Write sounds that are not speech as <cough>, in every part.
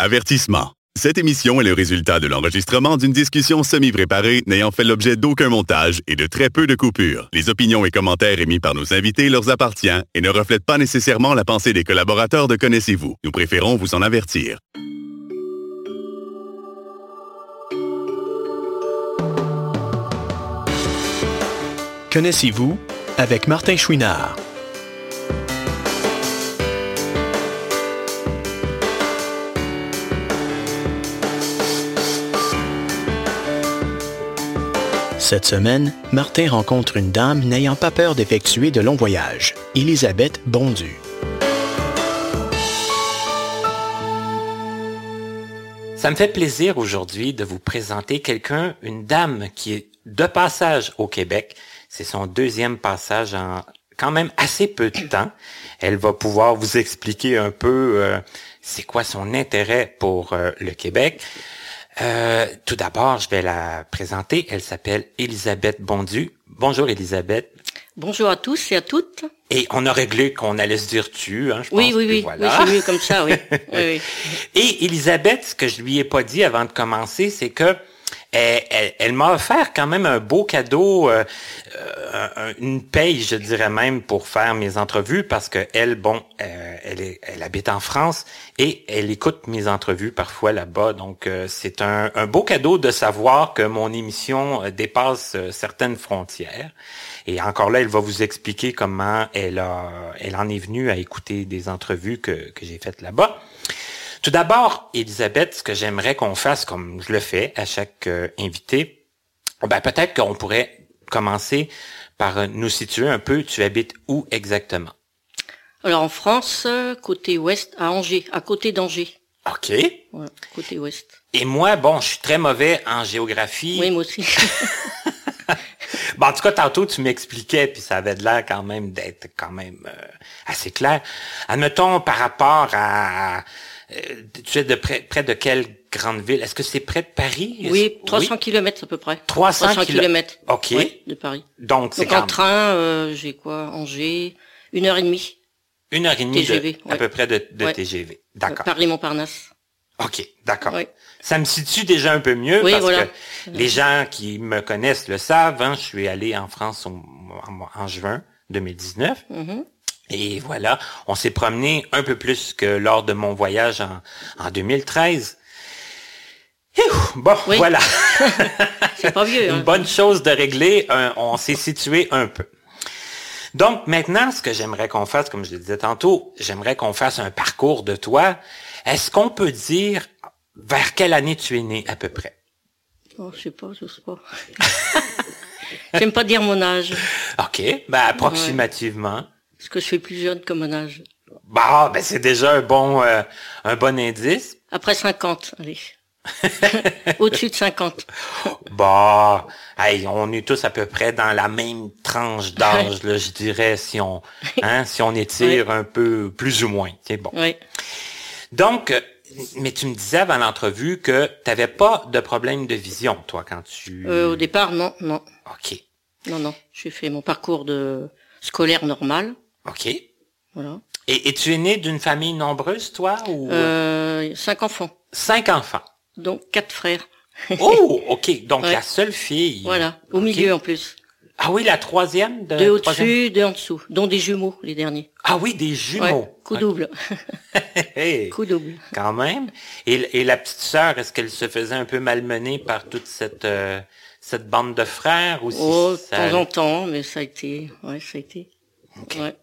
Avertissement. Cette émission est le résultat de l'enregistrement d'une discussion semi-préparée n'ayant fait l'objet d'aucun montage et de très peu de coupures. Les opinions et commentaires émis par nos invités leur appartiennent et ne reflètent pas nécessairement la pensée des collaborateurs de Connaissez-vous. Nous préférons vous en avertir. Connaissez-vous avec Martin Chouinard. Cette semaine, Martin rencontre une dame n'ayant pas peur d'effectuer de longs voyages, Elisabeth Bondu. Ça me fait plaisir aujourd'hui de vous présenter quelqu'un, une dame qui est de passage au Québec. C'est son deuxième passage en quand même assez peu de temps. Elle va pouvoir vous expliquer un peu euh, c'est quoi son intérêt pour euh, le Québec. Euh, tout d'abord, je vais la présenter. Elle s'appelle Elisabeth Bondu. Bonjour Elisabeth. Bonjour à tous et à toutes. Et on a réglé qu'on allait se dire tu, hein, je oui, pense. Oui, oui, voilà. oui, c'est mieux comme ça, oui. <laughs> oui, oui. Et Elisabeth, ce que je lui ai pas dit avant de commencer, c'est que elle, elle, elle m'a offert quand même un beau cadeau, euh, euh, une paye, je dirais même, pour faire mes entrevues, parce que elle, bon, euh, elle, est, elle habite en France et elle écoute mes entrevues parfois là-bas. Donc, euh, c'est un, un, beau cadeau de savoir que mon émission dépasse certaines frontières. Et encore là, elle va vous expliquer comment elle a, elle en est venue à écouter des entrevues que, que j'ai faites là-bas. Tout d'abord, Elisabeth, ce que j'aimerais qu'on fasse, comme je le fais à chaque euh, invité, ben peut-être qu'on pourrait commencer par euh, nous situer un peu. Tu habites où exactement? Alors en France, côté ouest, à Angers, à côté d'Angers. OK. Ouais, côté ouest. Et moi, bon, je suis très mauvais en géographie. Oui, moi aussi. <laughs> <laughs> bon, en tout cas, tantôt, tu m'expliquais, puis ça avait de l'air quand même d'être quand même euh, assez clair. Admettons, par rapport à... Euh, tu es de près, près de quelle grande ville? Est-ce que c'est près de Paris? Oui, 300 oui? km à peu près. 300, 300 km. OK. Oui, de Paris. Donc, c'est Donc en train, euh, j'ai quoi? Angers, une heure et demie. Une heure et demie TGV, de, ouais. à peu près de, de Ouais. TGV. D'accord. Paris-Montparnasse. OK, d'accord. Oui. Ça me situe déjà un peu mieux Oui, parce voilà. que les gens qui me connaissent le savent. Hein, je suis allé en France au- en, en juin 2019. Mhm. Et voilà, on s'est promené un peu plus que lors de mon voyage en, en 2013. Ouh, bon, Oui. voilà. <laughs> C'est pas vieux. <laughs> Une Hein. bonne chose de régler. un- on s'est situé un peu. Donc maintenant, ce que j'aimerais qu'on fasse, comme je le disais tantôt, j'aimerais qu'on fasse un parcours de toi. Est-ce qu'on peut dire vers quelle année tu es né à peu près? Oh, je sais pas, je sais pas. <laughs> J'aime pas dire mon âge, OK, ben approximativement. Parce que je suis plus jeune que mon âge. Bah, ben c'est déjà un bon euh, un bon indice. Après 50, allez. <laughs> Au-dessus de 50. Bah, hey, on est tous à peu près dans la même tranche d'âge, là, je dirais, si on hein, si on étire un peu plus ou moins. C'est bon. Oui. Donc, mais tu me disais avant l'entrevue que tu n'avais pas de problème de vision, toi, quand tu... Euh, au départ, non, non, OK, non, non. J'ai fait mon parcours de scolaire normal, OK. Et, voilà. et tu es né d'une famille nombreuse, toi, ou... Euh, cinq enfants, Cinq enfants. donc quatre frères. Oh, <laughs> OK, donc Ouais. la seule fille. Voilà, au milieu en plus. Ah oui, la troisième de... Deux troisième- au-dessus, deux en dessous, dont des jumeaux, les derniers. Ah oui, des jumeaux. Ouais, coup double, <laughs> coup double. quand même. Et, et la petite sœur, est-ce qu'elle se faisait un peu malmener par toute cette... euh, cette bande de frères ou si Oh, de ça- temps en temps, mais ça a été, ouais, ça a été. Ouais.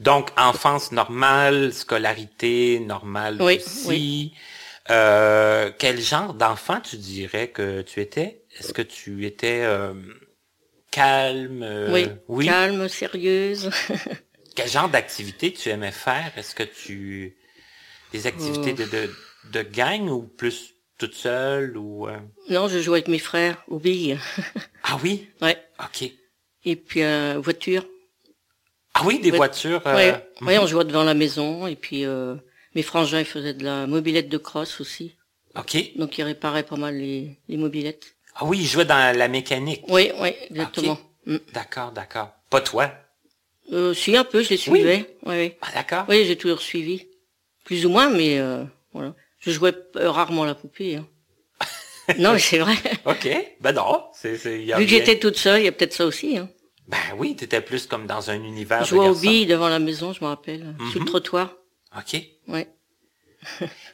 Donc, enfance normale, scolarité normale Oui, aussi. Euh, quel genre d'enfant tu dirais que tu étais? Est-ce que tu étais euh, calme? euh, oui, calme, sérieuse. <laughs> Quel genre d'activité tu aimais faire? Est-ce que tu... Des activités de, de, de gang ou plus toute seule ou... non, je jouais avec mes frères aux billes. Ah oui? <laughs> ouais. OK. Et puis euh, voiture. Ah oui, des Ouais. voitures... euh, Ouais, mhm. ouais, on jouait devant la maison. Et puis euh, mes frangins ils faisaient de la mobilette de crosse aussi. OK. Donc ils réparaient pas mal les, les mobilettes. Ah oui, il jouait dans la mécanique. Oui, oui, exactement. Mm. D'accord, d'accord. Pas toi? Euh, si un peu, je les suivais. Oui, oui. Ah d'accord. Oui, j'ai toujours suivi. Plus ou moins, mais euh, voilà. Je jouais euh, rarement la poupée. Hein. <laughs> non, mais c'est vrai. OK. Ben non. C'est, c'est, y a Vu que j'étais toute seule, il y a peut-être ça aussi. Hein. Ben oui, t'étais plus comme dans un univers Je jouais aux garçons. billes devant la maison, je me rappelle, sous le Mhm. trottoir. OK. Ouais.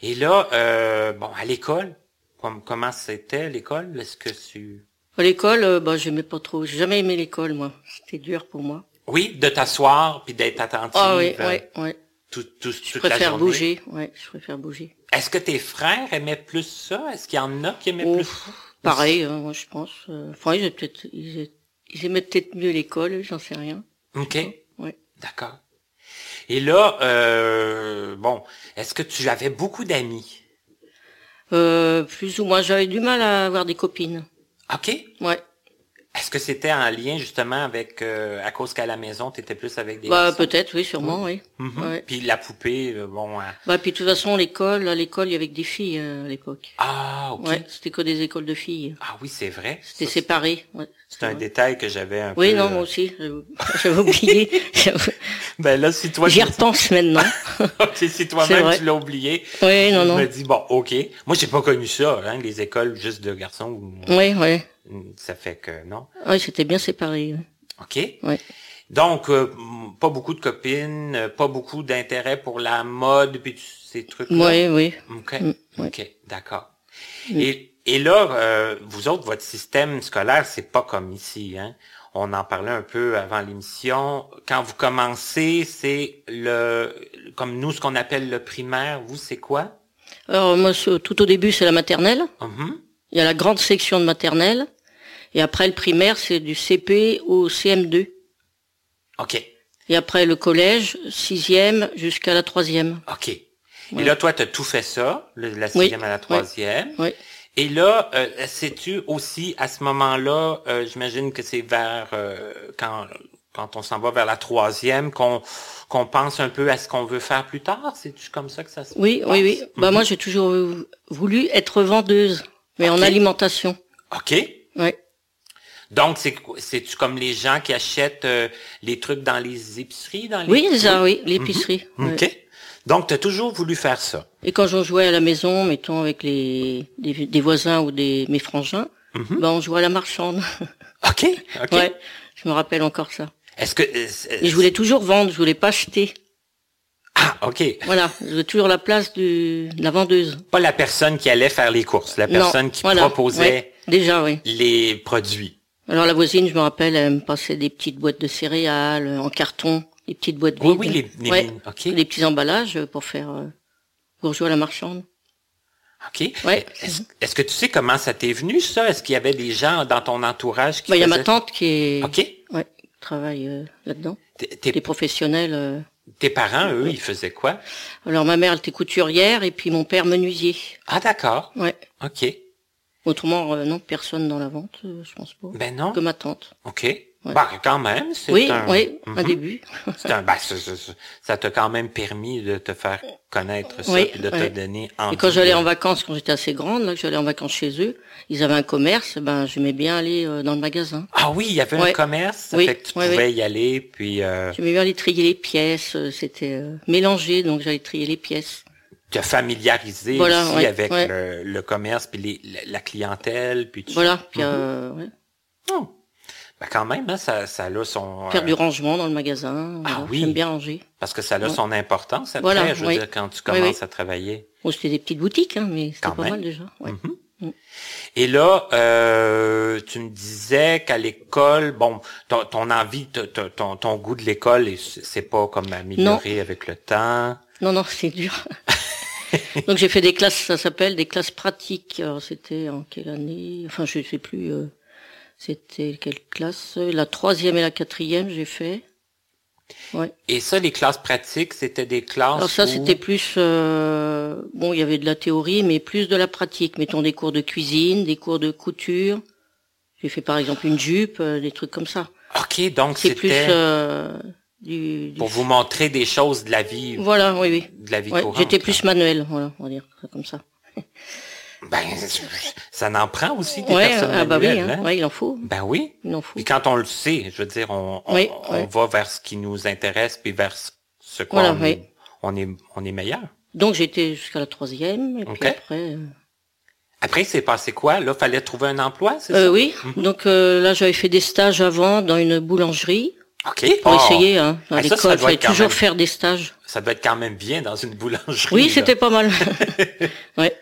Et là, euh, bon, à l'école, com- comment c'était l'école? Est-ce que tu... À l'école, euh, bah, j'aimais pas trop. J'ai jamais aimé l'école, moi. C'était dur pour moi. Oui, de t'asseoir puis d'être attentive Ah oui, euh, ouais, ouais. tout, tout, Je toute préfère bouger. Ouais, je préfère bouger. Est-ce que tes frères aimaient plus ça? Est-ce qu'il y en a qui aimaient Oh, plus Pareil, hein, moi je pense. euh, Enfin, ils, peut-être, ils, aimaient- aimaient peut-être mieux l'école, j'en sais rien. OK. Ouais. D'accord. Et là, euh, bon, est-ce que tu avais beaucoup d'amis? Euh, plus ou moins, j'avais du mal à avoir des copines. OK. Ouais. Est-ce que c'était en lien justement avec, euh, à cause qu'à la maison, tu étais plus avec des Bah peut-être, oui, sûrement, oui. Mhm. ouais. Puis la poupée, euh, bon... euh, Bah puis de toute façon, l'école, à l'école, il y avait que des filles euh, à l'époque. Ah, OK. Ouais, c'était que des écoles de filles. Ah oui, c'est vrai. C'était séparé. Ouais. C'est un vrai. détail que j'avais un Oui, peu... non, euh, moi aussi, j'avais <laughs> oublié. <laughs> Ben là, si toi... J'y repense maintenant. <laughs> Ok, si toi-même tu l'as oublié. Oui, non, je non. me dis, bon, ok. Moi, j'ai pas connu ça, hein, les écoles juste de garçons. Oui, oui. Ça fait que non? Oui, c'était bien séparé. oui. OK? Ouais. Donc, euh, pas beaucoup de copines, euh, pas beaucoup d'intérêt pour la mode, puis ces trucs-là? Oui, oui. OK, Mm. OK, d'accord. Mm. Et, et là, euh, vous autres, votre système scolaire, c'est pas comme ici, hein? On en parlait un peu avant l'émission. Quand vous commencez, c'est le, comme nous, ce qu'on appelle le primaire. Vous, c'est quoi? Alors moi, tout au début, c'est la maternelle. Mhm. Il y a la grande section de maternelle. Et après, le primaire, c'est du CP au CM2. OK, Et après, le collège, sixième jusqu'à la troisième. OK. Et là, toi, tu as tout fait ça, le- la Oui, sixième à la troisième. Oui. Et là, euh, sais-tu aussi, à ce moment-là, euh, j'imagine que c'est vers, euh, quand, quand on s'en va vers la troisième, qu'on qu'on pense un peu à ce qu'on veut faire plus tard? C'est-tu comme ça que ça se Oui, passe? oui, oui. Bah moi, j'ai toujours voulu être vendeuse, mais en alimentation. OK. Ouais. Donc, c'est comme les gens qui achètent euh, les trucs dans les épiceries? Dans les... Oui, c'est ça, oui, l'épicerie. ouais. OK. Donc, tu as toujours voulu faire ça? Et quand je jouais à la maison, mettons avec les des, des voisins ou des mes frangins, Mhm. bah on jouait à la marchande. <laughs> OK. OK. Ouais, je me rappelle encore ça. Est-ce que... Et je voulais toujours vendre, je voulais pas acheter. OK. Voilà, je toujours la place du, de la vendeuse. Pas la personne qui allait faire les courses, la personne non, qui voilà, proposait déjà, oui. les produits. Alors la voisine, je me rappelle, elle me passait des petites boîtes de céréales euh, en carton, des petites boîtes Oui, vides. oui, les, les Ouais, petits emballages pour faire euh, pour jouer à la marchande. OK. Ouais. Est-ce que tu sais comment ça t'est venu, ça? Est-ce qu'il y avait des gens dans ton entourage qui Bah, il y a ma tante qui est OK. ouais, qui travaille euh, là-dedans. Tes, Des professionnels. euh. Tes parents, eux, ils faisaient quoi? Alors ma mère elle était couturière et puis mon père menuisier. Ah, d'accord. Ouais. OK. Autrement euh, non, personne dans la vente, euh, je pense pas. Ben non. Que ma tante. OK. Bah, quand même, c'est Oui, un... oui, un Mhm. début. <laughs> C'est un... ben, c'est- c'est- c'est- ça t'a quand même permis de te faire connaître ça, Oui, puis de te donner envie. Et quand j'allais en vacances, quand j'étais assez grande, là, que j'allais en vacances chez eux, ils avaient un commerce, ben j'aimais bien aller euh, dans le magasin. Ah oui, il y avait un commerce, ça Oui, fait que tu pouvais y aller, puis euh, J'aimais bien aller trier les pièces, euh, c'était euh, mélangé, donc j'allais trier les pièces. te familiariser Voilà, aussi ouais, avec ouais. Le, le commerce, puis les- la, la clientèle, puis tout Voilà, ça. puis euh, ouais. Oh. Ben quand même, hein, ça, ça a son... faire euh, du rangement dans le magasin. Ah oui. J'aime bien ranger. Parce que ça a Ouais. son importance après, Voilà, je veux oui. dire, quand tu commences oui. à travailler. Bon, c'était des petites boutiques, hein, mais c'était pas même. mal déjà. Ouais. Mhm. Mm. Et là, euh, tu me disais qu'à l'école, bon, ton, ton envie, ton, ton goût de l'école, c'est pas comme amélioré avec le temps. Non, non, c'est dur. <laughs> donc j'ai fait des classes, ça s'appelle des classes pratiques. Alors c'était en quelle année? Enfin, je sais plus. euh, c'était quelle classe? La troisième et la quatrième, j'ai fait. Ouais. Et ça, les classes pratiques, c'était des classes Alors ça, où- c'était plus euh, bon, il y avait de la théorie, mais plus de la pratique. Mettons des cours de cuisine, des cours de couture. J'ai fait par exemple une jupe, euh, des trucs comme ça. OK, donc C'est plus c'était euh, du, du- pour vous montrer des choses de la vie, Voilà, oui, oui. de la vie Ouais, courante. J'étais plus manuel, voilà, on va dire comme ça. <laughs> Ben, <laughs> ça n'en prend aussi des Ouais, personnes ah bah oui, hein. hein? ouais, il en faut, Ben oui. il en faut. Puis quand on le sait, je veux dire, on, on, Oui, on va vers ce qui nous intéresse, puis vers ce- qu'on Voilà, oui. on est on est meilleur. Donc j'étais jusqu'à la troisième, et Ok. puis après... euh, Après, c'est passé quoi? Là, fallait trouver un emploi, c'est euh, ça? oui, donc euh, là j'avais fait des stages avant dans une boulangerie OK. pour Oh, essayer. Hein, à Ah, l'école, fallait toujours même- faire des stages. Ça doit être quand même bien dans une boulangerie. Oui, c'était pas mal. <laughs> ouais.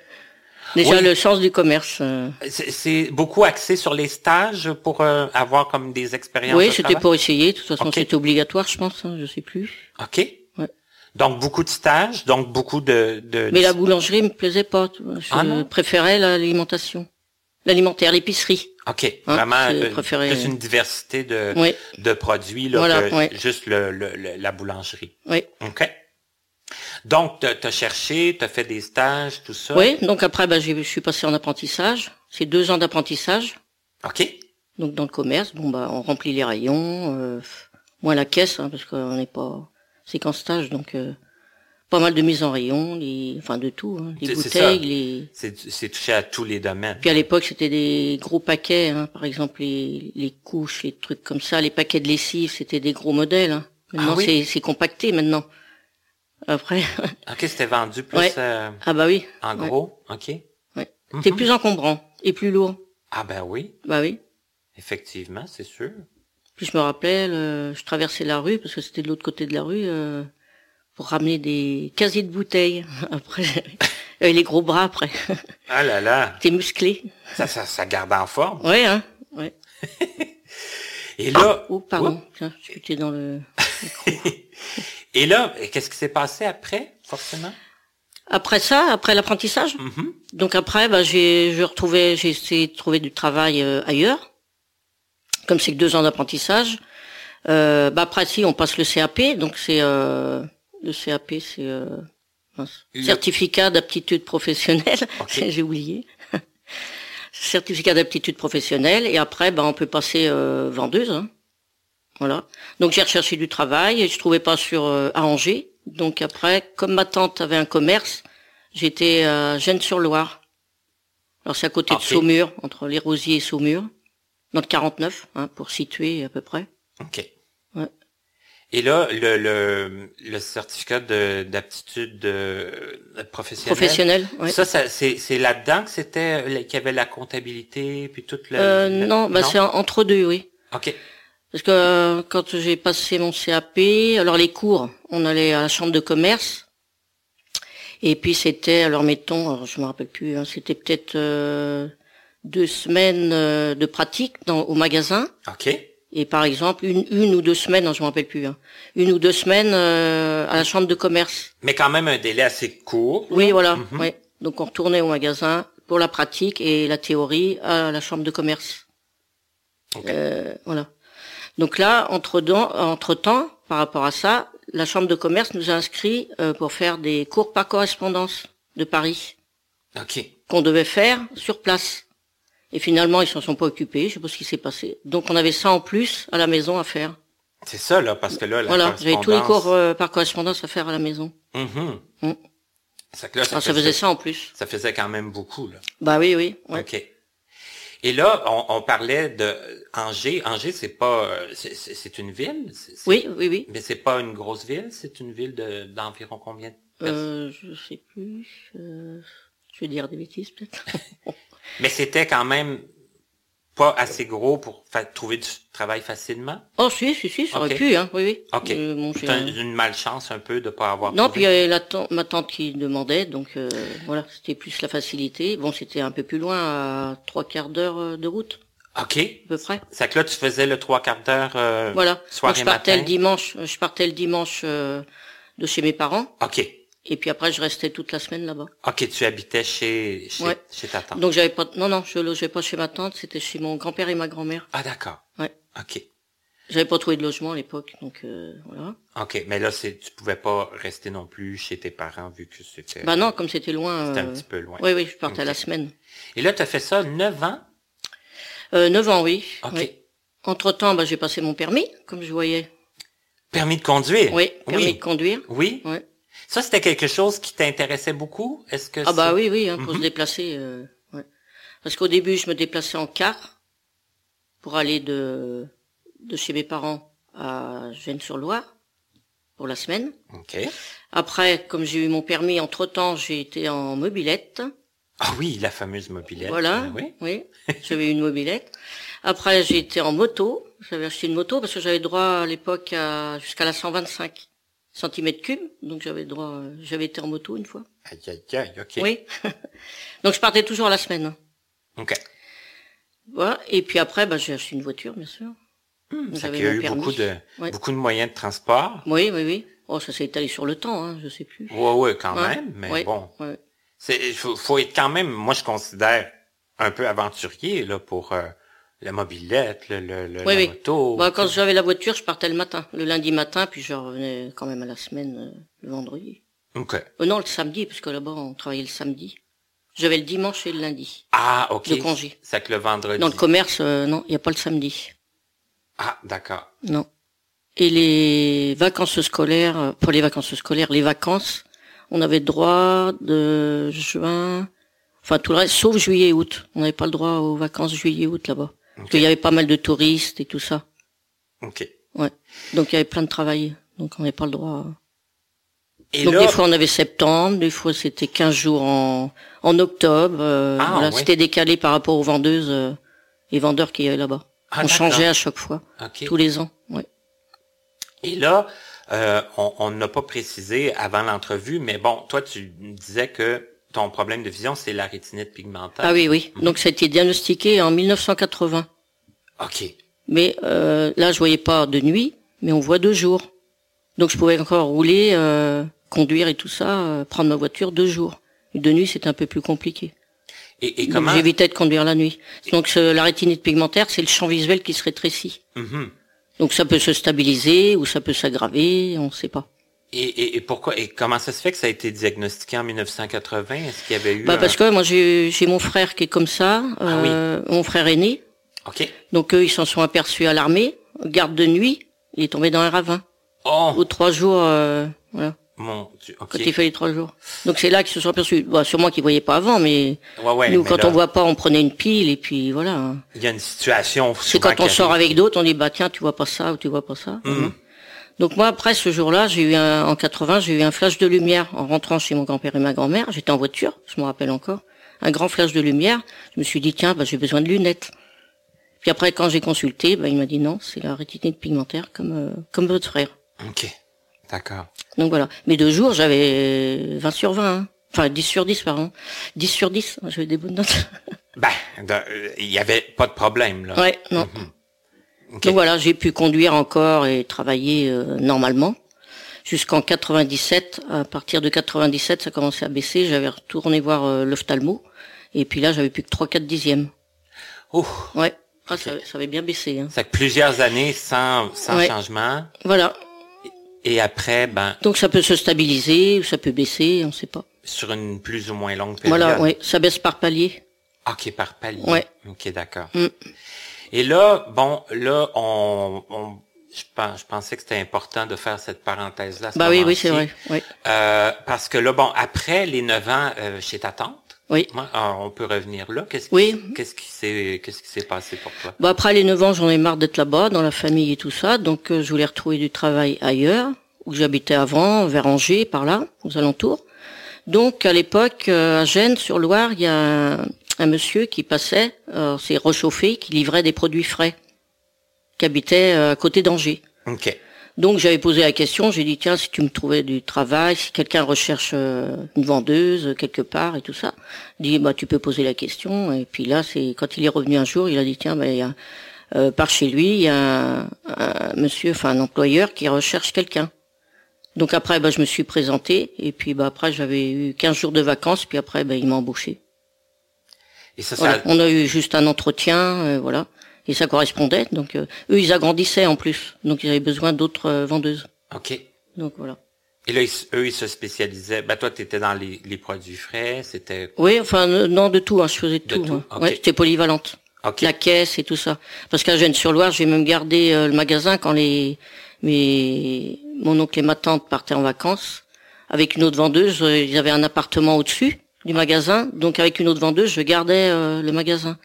Déjà Oui. le sens du commerce. euh, C'est beaucoup axé sur les stages pour euh, avoir comme des expériences Oui, de c'était pour essayer. De toute façon, c'était obligatoire, je pense. Hein, je sais plus. OK. Ouais. Donc, beaucoup de stages, donc beaucoup de... de Mais la boulangerie me plaisait pas. Je Ah préférais l'alimentation, l'alimentaire, l'épicerie. OK. Hein, Vraiment, euh, préféré- plus une diversité de, Oui, de produits là, Voilà, que ouais. juste le, le- le- la boulangerie. oui. OK. Donc, tu as cherché, tu as fait des stages, tout ça? Oui. Donc après, j'ai- je suis passé en apprentissage. C'est deux ans d'apprentissage. OK. Donc dans le commerce, bon bah, on remplit les rayons, euh, moins la caisse, hein, parce qu'on n'est pas, c'est qu'en stage, donc euh, pas mal de mise en rayon, les, enfin de tout, hein, les bouteilles, les. C'est c'est touché à tous les domaines. Puis à l'époque, c'était des gros paquets, hein, par exemple les, les couches, les trucs comme ça, les paquets de lessive, c'était des gros modèles. Hein. Maintenant, Ah oui? c'est compacté maintenant. Après, <laughs> OK, c'était vendu plus Ouais. euh, ah bah oui, en Ouais. gros. OK. ouais. Mhm. c'est plus encombrant et plus lourd. Ah ben oui, Bah oui. effectivement, c'est sûr. Puis je me rappelle, euh, je traversais la rue parce que c'était de l'autre côté de la rue euh, pour ramener des casiers de bouteilles. <laughs> Après, j'avais les gros bras après. Ah là là, <laughs> T'es musclé. ça, ça, ça garde en forme. Ouais, hein. Ouais. Et là, Oh, pardon. Tiens, j'étais dans le. <laughs> et là, qu'est-ce qui s'est passé après, forcément? Après ça, après l'apprentissage? Mhm. Donc après, bah, j'ai, je retrouvais, j'ai essayé de trouver du travail euh, ailleurs. Comme c'est que deux ans d'apprentissage. Euh, bah après, si on passe le CAP, donc c'est euh, le CAP, c'est euh, Le- certificat d'aptitude professionnelle. <laughs> J'ai oublié. <laughs> certificat d'aptitude professionnelle. Et après, bah, on peut passer euh, vendeuse. hein. Voilà. Donc j'ai recherché du travail et je trouvais pas sur euh, à Angers. Donc après, comme ma tante avait un commerce, j'étais à Gênes-sur-Loire. Alors c'est à côté de Saumur, entre les Rosiers et Saumur, dans le 49, hein, pour situer à peu près. OK. Ouais. Et là, le, le, le certificat de- d'aptitude de, professionnelle, Professionnel, ouais. ça, ça c'est là-dedans que c'était euh, qu'il y avait la comptabilité puis tout le. Euh, le- non, bah c'est en- entre deux, oui. OK. Parce que euh, quand j'ai passé mon CAP, alors les cours, on allait à la chambre de commerce. Et puis c'était, alors mettons, alors je me rappelle plus, hein, c'était peut-être euh, deux semaines euh, de pratique dans, au magasin. OK. Et par exemple, une, une ou deux semaines, non, je me rappelle plus, hein, une ou deux semaines euh, à la chambre de commerce. Mais quand même un délai assez court. Oui, voilà. Mhm. ouais. Donc on retournait au magasin pour la pratique et la théorie à la chambre de commerce. Ok. Euh, voilà. Donc là, entre, entre temps, par rapport à ça, la chambre de commerce nous a inscrits euh, pour faire des cours par correspondance de Paris OK. qu'on devait faire sur place. Et finalement, ils s'en sont pas occupés. Je sais pas ce qui s'est passé. Donc on avait ça en plus à la maison à faire. C'est ça, là, parce que là, la Voilà, j'avais tous les cours euh, par correspondance à faire à la maison. Mhm. Mm. Ça, que là, ça, Alors, ça faisait ça en plus. ça faisait quand même beaucoup, là. Bah oui, oui. ouais. OK. Et là, on, on parlait de Angers. Angers, c'est pas, euh, c'est- une ville? Oui, oui, oui. Mais c'est pas une grosse ville? C'est une ville de d'environ combien de personnes? Euh, je sais plus. euh, je vais dire des bêtises peut-être. <laughs> Mais c'était quand même pas assez gros pour trouver du travail facilement? Oh si, si, si, ça aurait pu, hein. Oui, oui. OK. Euh, bon, C'est un- un- une malchance un peu de pas avoir Non, puis il y avait ma tante qui demandait, donc euh, voilà, c'était plus la facilité. Bon, c'était un peu plus loin, à trois quarts d'heure euh, de route, OK. à peu près. C'est que là, tu faisais le trois quarts d'heure euh, Voilà. soir Donc, et je partais matin. le dimanche. Je partais le dimanche euh, de chez mes parents, OK. Et puis après je restais toute la semaine là-bas. OK, tu habitais chez, chez, Ouais. chez ta tante. Donc j'avais pas, non, non, je logeais pas chez ma tante, c'était chez mon grand-père et ma grand-mère. Ah, d'accord. Ouais. OK. J'avais pas trouvé de logement à l'époque, donc euh, voilà. OK. Mais là, c'est, tu pouvais pas rester non plus chez tes parents vu que c'était, Bah non, comme c'était loin. c'était un euh, petit peu loin. Oui, oui, je partais à la semaine. Et là, tu as fait ça neuf ans? Euh, 9 ans, oui. OK. oui. Entre temps, bah, j'ai passé mon permis, comme je voyais. Permis de conduire? Oui, permis Oui. de conduire. Oui? Ouais. Ça, c'était quelque chose qui t'intéressait beaucoup? Est-ce que Ah bah oui, oui, hein, pour Mhm. se déplacer. euh, ouais. Parce qu'au début, je me déplaçais en car pour aller de de chez mes parents à Gênes-sur-Loire. pour la semaine. OK. Après, comme j'ai eu mon permis, entre-temps, j'ai été en mobilette. Ah oui, la fameuse mobilette. Voilà, Ah oui. oui, j'avais eu une mobilette. Après, j'ai été en moto. J'avais acheté une moto parce que j'avais droit à l'époque à jusqu'à la 125 cm cubes. Donc j'avais droit, euh, j'avais été en moto une fois. Aïe, aïe, aïe, OK. Oui. <laughs> donc je partais toujours à la semaine. hein. OK. Voilà. Et puis après, bah, j'ai acheté une voiture, bien sûr. J'avais qu'il y a eu permis. beaucoup de, Ouais. beaucoup de moyens de transport. Oui, oui, oui. Oh, ça s'est étalé sur le temps, hein, je sais plus. Ouais, ouais, quand Ouais, même, mais ouais, bon. ouais. C'est, il faut, faut être quand même, moi, je considère un peu aventurier, là, pour euh, la mobilette, le, le, le- Oui, la oui. moto. Bah, quand j'avais la voiture, je partais le matin, le lundi matin, puis je revenais quand même à la semaine euh, le vendredi. OK. Euh, non, le samedi, parce que là-bas, on travaillait le samedi. J'avais le dimanche et le lundi. Ah, OK. De congé. C'est que le vendredi. Dans le commerce, euh, non, il n'y a pas le samedi. Ah, d'accord. Non. Et les vacances scolaires, pour les vacances scolaires, les vacances, on avait droit de juin, enfin tout le reste, sauf juillet et août. On n'avait pas le droit aux vacances juillet et août là-bas. Qu'il y avait pas mal de touristes et tout ça. OK. Ouais. Donc il y avait plein de travail. Donc on n'avait pas le droit. Et Donc là, des fois on avait septembre, des fois c'était 15 jours en, en octobre. euh, Ah, voilà, oui. c'était décalé par rapport aux vendeuses euh, et vendeurs qu'il y avait là-bas. Ah, on changeait à chaque fois, OK. tous les ans. Ouais. Et là, euh, on n'a pas précisé avant l'entrevue, mais bon, toi, tu disais que ton problème de vision, c'est la rétinite pigmentaire. Ah oui, oui. Donc ça a été diagnostiqué en 1980. OK. Mais euh, là, je voyais pas de nuit, mais on voit de jour. Donc je pouvais encore rouler, euh, conduire et tout ça, euh, prendre ma voiture deux jours. De nuit, c'était un peu plus compliqué. Et, et Donc comment... j'évitais de conduire la nuit. Donc ce- la rétinite pigmentaire, c'est le champ visuel qui se rétrécit. Mhm. Donc ça peut se stabiliser ou ça peut s'aggraver, on ne sait pas. Et, et, et pourquoi et comment ça se fait que ça a été diagnostiqué en 1980 Est-ce qu'il y avait eu Bah un- parce que moi j'ai mon frère qui est comme ça, Ah euh, mon frère aîné. Ok. Donc eux ils s'en sont aperçus à l'armée, garde de nuit, il est tombé dans un ravin. Oh Aux trois jours, euh, voilà, mon Dieu. Ok. quand il fait les trois jours. Donc c'est là qu'ils se sont aperçus. Bah, sûrement qu'ils voyaient pas avant, mais Ouais, ouais, nous mais quand là, on voit pas, on prenait une pile et puis voilà. il y a une situation. C'est quand on sort avec d'autres, on dit bah tiens tu vois pas ça ou tu vois pas ça. Voilà. Donc moi après ce jour-là, j'ai eu un, en 80, j'ai eu un flash de lumière en rentrant chez mon grand-père et ma grand-mère. J'étais en voiture, je me rappelle encore, un grand flash de lumière. Je me suis dit tiens bah j'ai besoin de lunettes. Puis après quand j'ai consulté, bah, il m'a dit non c'est la rétinite pigmentaire comme euh, comme votre frère. Ok. D'accord. Donc voilà. Mais deux jours j'avais 20 sur 20. hein. Enfin 10 sur 10 pardon. 10 sur 10, j'avais des bonnes notes. Ben, de- euh, il y avait pas de problème là. ouais non. Donc voilà, j'ai pu conduire encore et travailler euh, normalement jusqu'en 97. À partir de 97, ça commençait à baisser. J'avais retourné voir euh, l'ophtalmo et puis là, j'avais plus que 3-4 dixièmes. Ouh. Ouais, ah, ça, ça avait bien baissé. Hein. C'est que plusieurs années sans, sans Ouais. changement. Voilà. Et après, ben, Donc ça peut se stabiliser ou ça peut baisser, on sait pas. sur une plus ou moins longue période. Voilà, ouais, ça baisse par palier. Ok, par palier. Ouais. Ok, d'accord. Mm. Et là, bon, là, on, on- je, pense, je pensais que c'était important de faire cette parenthèse-là. ce Bah oui, oui, c'est vrai. Ouais. Euh, parce que là, bon, après les neuf ans euh, chez ta tante, Oui. on peut revenir là. Qu'est-ce qui, Oui. qu'est-ce qui s'est, qu'est-ce qui s'est passé pour toi? Bah après les 9 ans, j'en ai marre d'être là-bas, dans la famille et tout ça, donc euh, je voulais retrouver du travail ailleurs, où j'habitais avant, vers Angers, par là, aux alentours. Donc à l'époque, euh, à Gênes, sur Loire, il y a un, monsieur qui passait, euh, c'est rechauffé, qui livrait des produits frais, qui habitait euh, à côté d'Angers. Ok. Donc j'avais posé la question, j'ai dit tiens si tu me trouvais du travail, si quelqu'un recherche euh, une vendeuse euh, quelque part et tout ça, dit bah tu peux poser la question et puis là c'est quand il est revenu un jour il a dit tiens bah il y a euh, par chez lui il y a un, un monsieur enfin un employeur qui recherche quelqu'un. Donc après bah je me suis présenté et puis bah après j'avais eu 15 jours de vacances puis après bah il m'a embauché. Et ça, Voilà. ça, On a eu juste un entretien euh, voilà et ça correspondait donc euh, eux ils agrandissaient en plus donc ils avaient besoin d'autres euh, vendeuses. ok. Donc voilà. Et là, ils, eux, ils se spécialisaient. Ben, toi, t'étais dans les, les produits frais. C'était, Oui, enfin non de tout, hein, je faisais de tout. tout, hein. ok. Ouais, j'étais polyvalente. ok. La caisse et tout ça. Parce qu'à Gênes-sur-Loire, j'ai même gardé euh, le magasin quand les mes mon oncle et ma tante partaient en vacances avec une autre vendeuse. euh, ils avaient un appartement au-dessus du magasin, donc avec une autre vendeuse, je gardais euh, le magasin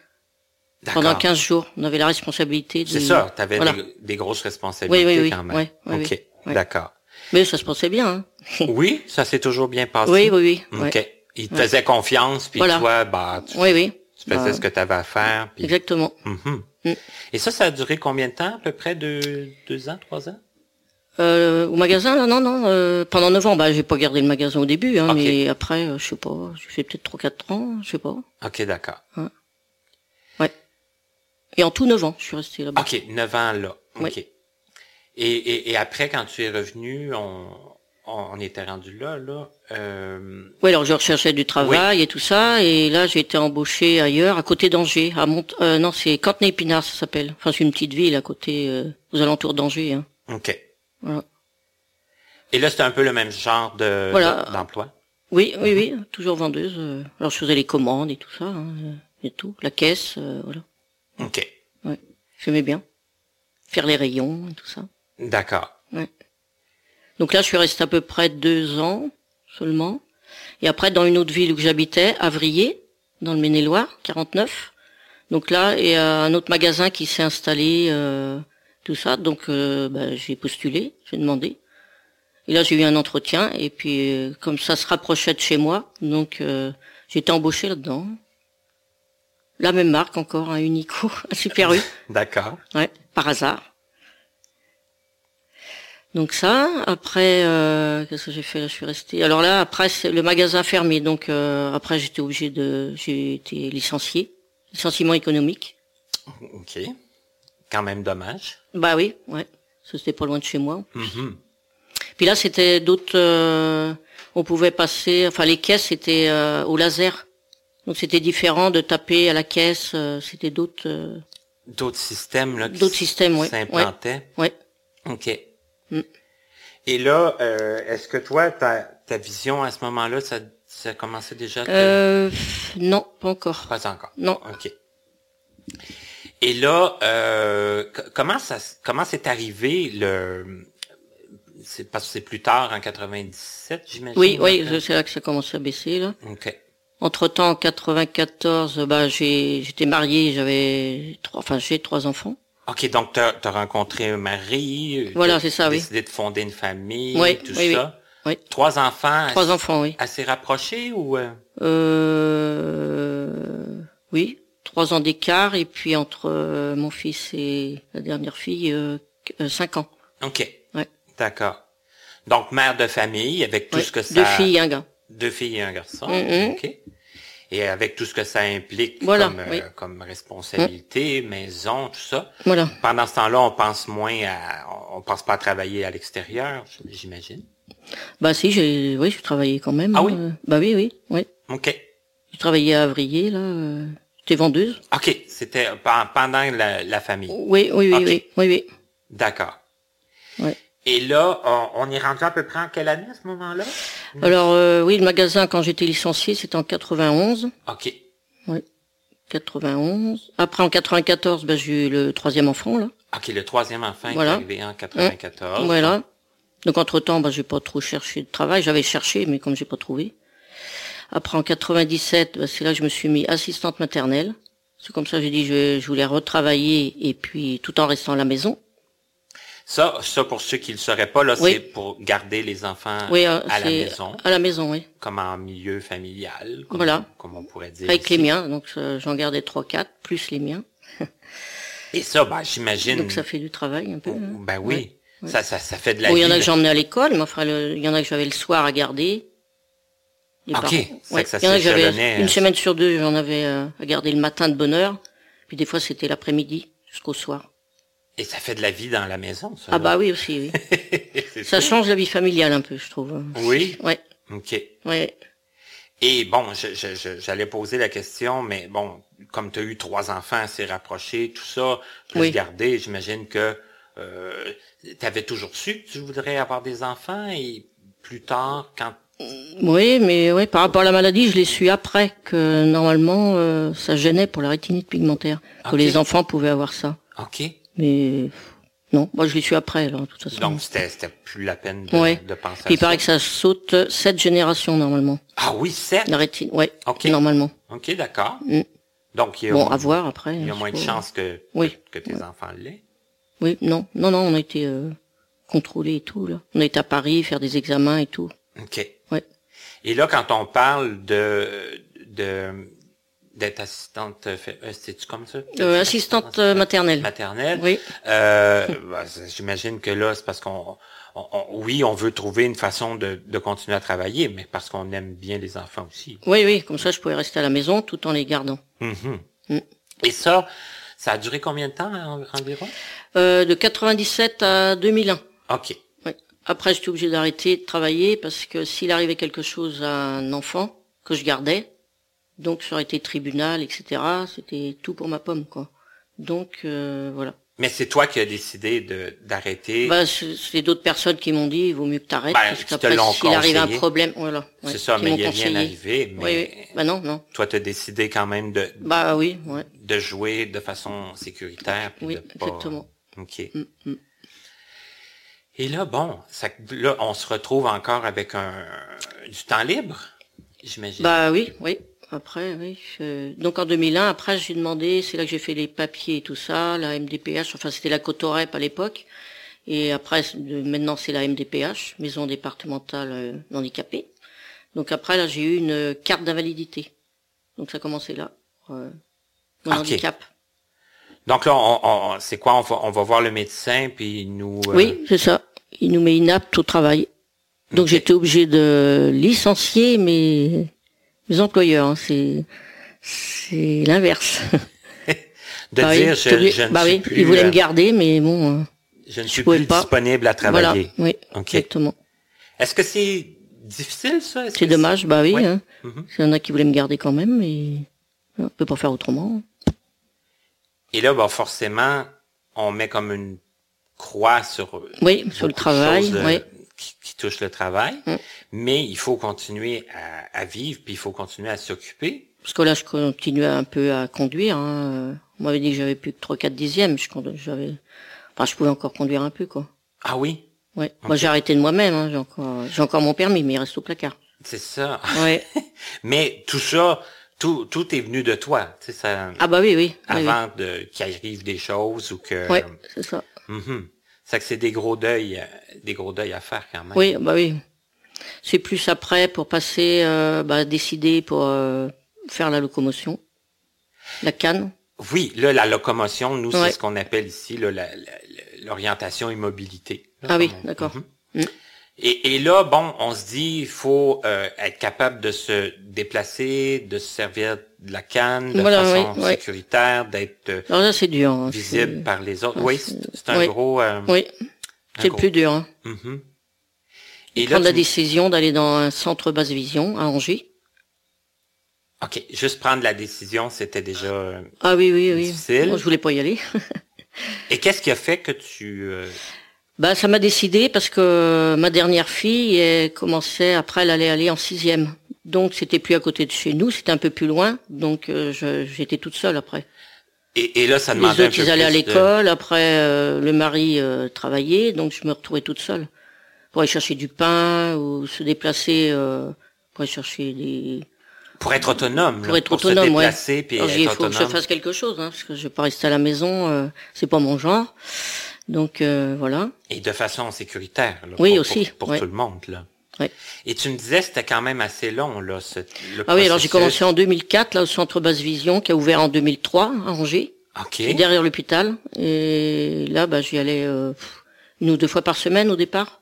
pendant 15 jours. On avait la responsabilité de. C'est ça, tu avais Voilà. des, des grosses responsabilités Oui, oui, oui, quand même. OK, oui, ouais. d'accord. Mais ça se passait bien. Hein. <laughs> oui, ça s'est toujours bien passé. Oui, oui, oui. OK. Il te faisait confiance, puis Voilà. toi, bah, tu, Oui, oui. tu faisais Bah, ce que tu avais à faire. puis- Exactement. Mhm. Mm. Et ça, ça a duré combien de temps? À peu près? Deux, deux ans, trois ans? Euh, au magasin, là, non, non. euh, pendant 9 ans, bah, j'ai pas gardé le magasin au début, hein, mais après, euh, je sais pas, j'ai fait peut-être 3-4 ans, je sais pas. OK, d'accord. Ouais. Et en tout 9 ans, je suis resté là-bas. OK, neuf ans là. OK. Et, et, et après, quand tu es revenu, on, on, était rendu là, là. Euh, Oui, alors je recherchais du travail et tout ça, et là j'ai été embauché ailleurs, à côté d'Angers, à Mont euh, non c'est Cantenay-Épinard ça s'appelle. Enfin c'est une petite ville à côté, euh, aux alentours d'Angers. Hein. OK. Voilà. Et là, c'était un peu le même genre de Voilà. d'emploi? Oui, oui, oui, toujours vendeuse. euh. Alors je faisais les commandes et tout ça, hein, euh, et tout, la caisse, euh, voilà. OK. Ouais, j'aimais bien faire les rayons et tout ça. D'accord. Donc là je suis restée à peu près deux ans seulement, et après dans une autre ville où j'habitais, Avrier, dans le Maine-et-Loire, 49. Donc là, il y a un autre magasin qui s'est installé, euh, tout ça. Donc euh, bah, j'ai postulé, j'ai demandé. Et là, j'ai eu un entretien. Et puis, euh, comme ça se rapprochait de chez moi, donc euh, j'ai été embauchée là-dedans. La même marque encore, un Unico, <laughs> un Super U, D'accord. ouais, par hasard. Donc ça, après, euh, qu'est-ce que j'ai fait? Là Je suis restée. Alors là, après, c'est le magasin fermé. Donc euh, après, j'étais obligée de, j'ai été licenciée, licenciement économique. OK. Quand même dommage. Bah oui, ouais. C'était pas loin de chez moi. Mhm. Puis là, c'était d'autres. euh, on pouvait passer. Enfin, les caisses c'était euh, au laser. Donc c'était différent de taper à la caisse. euh, c'était d'autres. D'autres systèmes, là, D'autres systèmes, ouais. s'implantaient. ouais. OK. Mm. Et là, est-ce que toi, ta, ta vision à ce moment-là, ça, ça commençait déjà à te- Euh, non, pas encore. Pas encore. Non. OK. Et là, euh, comment ça, comment c'est arrivé le, c'est parce que c'est plus tard en 97, j'imagine. Oui, oui, c'est là que ça commence à baisser là. OK. Entre temps, en 94, bah j'ai, j'étais mariée, j'avais trois, enfin j'ai trois enfants. OK, donc tu as rencontré un mari. Voilà, c'est ça, oui. décidé de fonder une famille, Oui, tout oui, oui. ça. Oui. Trois enfants. Trois assez- enfants, oui. Assez rapprochés ou euh, Euh, oui, trois ans d'écart et puis entre euh, mon fils et la dernière fille, euh, euh, cinq ans. OK. Ouais. D'accord. Donc mère de famille avec tout Ouais, ce que ça Deux filles et un gars. deux filles et un garçon. Mhm. OK. Et avec tout ce que ça implique Voilà, comme, euh, comme responsabilité, maison, tout ça. Voilà. Pendant ce temps-là, on pense moins à, on pense pas à travailler à l'extérieur, j'imagine. Bah si, j'ai, oui, je travaillais quand même. Ah oui? euh, Bah oui, oui, oui. OK. J'ai travaillé à Avrier là. J'étais vendeuse? OK. C'était pen- pendant la, la famille. Oui, oui, oui, oui, oui, oui. D'accord. Ouais. Et là, on, on est rendu à peu près en quelle année à ce moment-là? Alors euh, oui, le magasin quand j'étais licenciée, c'était en 91. OK. 91. Après en 94, bah, j'ai eu le troisième enfant là. OK, le troisième enfant Voilà. est arrivé en 94. Voilà. Donc entre temps, bah, j'ai pas trop cherché de travail. J'avais cherché, mais comme j'ai pas trouvé. Après en 97, bah, c'est là que je me suis mis assistante maternelle. C'est comme ça que j'ai dit je, je voulais retravailler et puis tout en restant à la maison. Ça, ça pour ceux qui le sauraient pas, là, Oui. c'est pour garder les enfants Oui, euh, à la maison, à la maison, oui. comme en milieu familial, comme, Voilà. comme on pourrait dire. Avec ici. les miens, donc euh, j'en gardais trois, quatre, plus les miens. Et ça, ben, j'imagine. Donc ça fait du travail un peu. hein. Ben oui. Ouais, ouais. Ça, ça, ça fait de la Bon, il y en a que j'emmenais à l'école, mais enfin, il y en a que j'avais le soir à garder. Les Ok, parents. c'est Ouais. que ça Il y en a que j'avais s'échelonnait, une hein. semaine sur deux, j'en avais euh, à garder le matin de bonne heure. Puis des fois, c'était l'après-midi jusqu'au soir. Et ça fait de la vie dans la maison, ça. Ah bah oui aussi, oui. <laughs> Ça change la vie familiale un peu, je trouve. Oui? Ouais, OK. ouais. Et bon, j'allais poser la question, mais bon, comme tu as eu trois enfants assez rapprochés, tout ça, plus Oui. gardé, j'imagine que euh, tu avais toujours su que tu voudrais avoir des enfants et plus tard, quand... Oui, mais ouais, par rapport à la maladie, je l'ai su après que normalement, euh, ça gênait pour la rétinite pigmentaire, que les enfants pouvaient avoir ça. OK. Mais non, moi je l'ai su après, là, de toute façon. Donc, c'était c'était plus la peine de, Ouais. de penser Puis il à ça. paraît que ça saute sept générations normalement. Ah oui, sept? La rétine, ouais, Ok. normalement. OK, d'accord. Mm. Donc, il y a, Bon, moins- à voir après. il y a moins de chances que, Oui. que, que tes enfants l'aient. Oui, non, non, non, on a été euh, contrôler et tout. Là. On est à Paris, faire des examens et tout. OK. Et là, quand on parle de, de d'être assistante, euh, euh, c'est-tu comme ça? Euh, assistante euh, maternelle. maternelle. Oui. Euh, <laughs> bah, J'imagine que là, c'est parce qu'on, on- on- oui, on veut trouver une façon de, de continuer à travailler, mais parce qu'on aime bien les enfants aussi. Oui, oui, comme ça je pouvais rester à la maison tout en les gardant. Mhm. Mm. Et ça, ça a duré combien de temps en- environ? Euh, de 97 à 2001. OK. Après, j'étais obligée d'arrêter de travailler parce que s'il arrivait quelque chose à un enfant que je gardais, donc ça aurait été tribunal, etc. C'était tout pour ma pomme, quoi. Donc euh, voilà. Mais c'est toi qui as décidé de d'arrêter? Bah, c'est d'autres personnes qui m'ont dit, il vaut mieux que t'arrêtes Ben, parce qu'après, s'il arrive un problème, voilà. ouais, c'est ça, mais il n'y a rien arrivé. Mais Oui, oui. Bah non, non. toi, tu as décidé quand même de, Bah oui, ouais. de jouer de façon sécuritaire. Oui, de pas- exactement. OK. Mm, mm. Et là, bon, ça, là, on se retrouve encore avec un du temps libre, j'imagine. Bah oui, oui. Après, oui. je- Donc en 2001, après j'ai demandé, c'est là que j'ai fait les papiers et tout ça, la MDPH, enfin c'était la Cotorep à l'époque. Et après, maintenant c'est la MDPH, Maison départementale euh, d'handicapés. Donc après là j'ai eu une carte d'invalidité. Donc ça a commencé là. euh, mon handicap. Donc là, on, on- c'est quoi? On va, on va voir le médecin, puis il nous... euh, Oui, c'est ça. Il nous met inapte au travail. Donc j'étais obligée de licencier mes, mes employeurs. hein. C'est c'est l'inverse. <laughs> de Bah oui, dire, j'étais je, je ne bah suis oui, plus, ils voulaient euh, me garder, mais bon. euh, je ne suis plus pas. disponible à Voilà, travailler. oui, OK. exactement. Est-ce que c'est difficile, ça? C'est dommage, bah oui. Ouais. Hein. Mhm. Il y en a qui voulaient me garder quand même, mais on peut pas faire autrement. Et là, bah, forcément, on met comme une croix sur Oui, sur le travail, choses, euh, oui. qui, qui touchent le travail. Mm. Mais il faut continuer à, à vivre, puis il faut continuer à s'occuper. Parce que là, je continuais un peu à conduire. Hein. On m'avait dit que j'avais plus que 3 4 dixièmes. Je j'avais, enfin, je pouvais encore conduire un peu, quoi. Ah oui, Ouais. Moi, j'ai arrêté de moi-même. Hein. J'ai encore, j'ai encore mon permis, mais il reste au placard. c'est ça. Ouais. <laughs> Mais tout ça, tout, tout est venu de toi. Tu sais, ça, ah bah oui, oui. oui, oui. avant de qu'il arrive des choses ou que. Ouais, c'est ça. Mhm. C'est que c'est des gros deuils, euh, des gros deuils à faire quand même. Oui, bah oui. C'est plus après pour passer, euh, bah, décider pour euh, faire la locomotion, la canne. Oui, là, la locomotion, nous, c'est ce qu'on appelle ici l'orientation et mobilité. là, Ah oui, d'accord. Mhm. Mm. Et, et là, bon, on se dit, il faut euh, être capable de se déplacer, de se servir de la canne de Voilà, façon oui, oui. sécuritaire, d'être euh, Alors là, c'est dur. hein. visible C'est- par les autres. Oui, c'est- un oui. gros... euh, Oui, un c'est le plus dur. Hein. Mhm. Et là, Prendre la décision d'aller dans un centre basse vision à Angers. OK, juste prendre la décision, c'était déjà... euh, Ah oui, oui, oui. Difficile. Moi, je voulais pas y aller. <laughs> Et qu'est-ce qui a fait que tu... Bah, ça m'a décidé parce que ma dernière fille elle commençait après, elle allait aller en sixième. Donc, c'était plus à côté de chez nous, c'était un peu plus loin. Donc, euh, je- j'étais toute seule après. Et, et là, ça Les demandait un autres, peu ils allaient à de- l'école. Après, euh, le mari euh, travaillait, donc je me retrouvais toute seule pour aller chercher du pain ou se déplacer euh, pour aller chercher des. Pour être autonome. Pour là, être autonome, se ouais. déplacer puis Alors, être il faut que je fasse quelque chose, hein, parce que je vais pas rester à la maison. euh, c'est pas mon genre. Donc euh, voilà. Et de façon sécuritaire. là, Oui, pour, aussi, Pour, pour ouais. tout le monde, là. Ouais. Et tu me disais, c'était quand même assez long, là, ce, le Ah oui, alors j'ai commencé en 2004 là au centre Basse Vision qui a ouvert en 2003 à Angers, OK. derrière l'hôpital. Et là, bah j'y allais euh, une ou deux fois par semaine au départ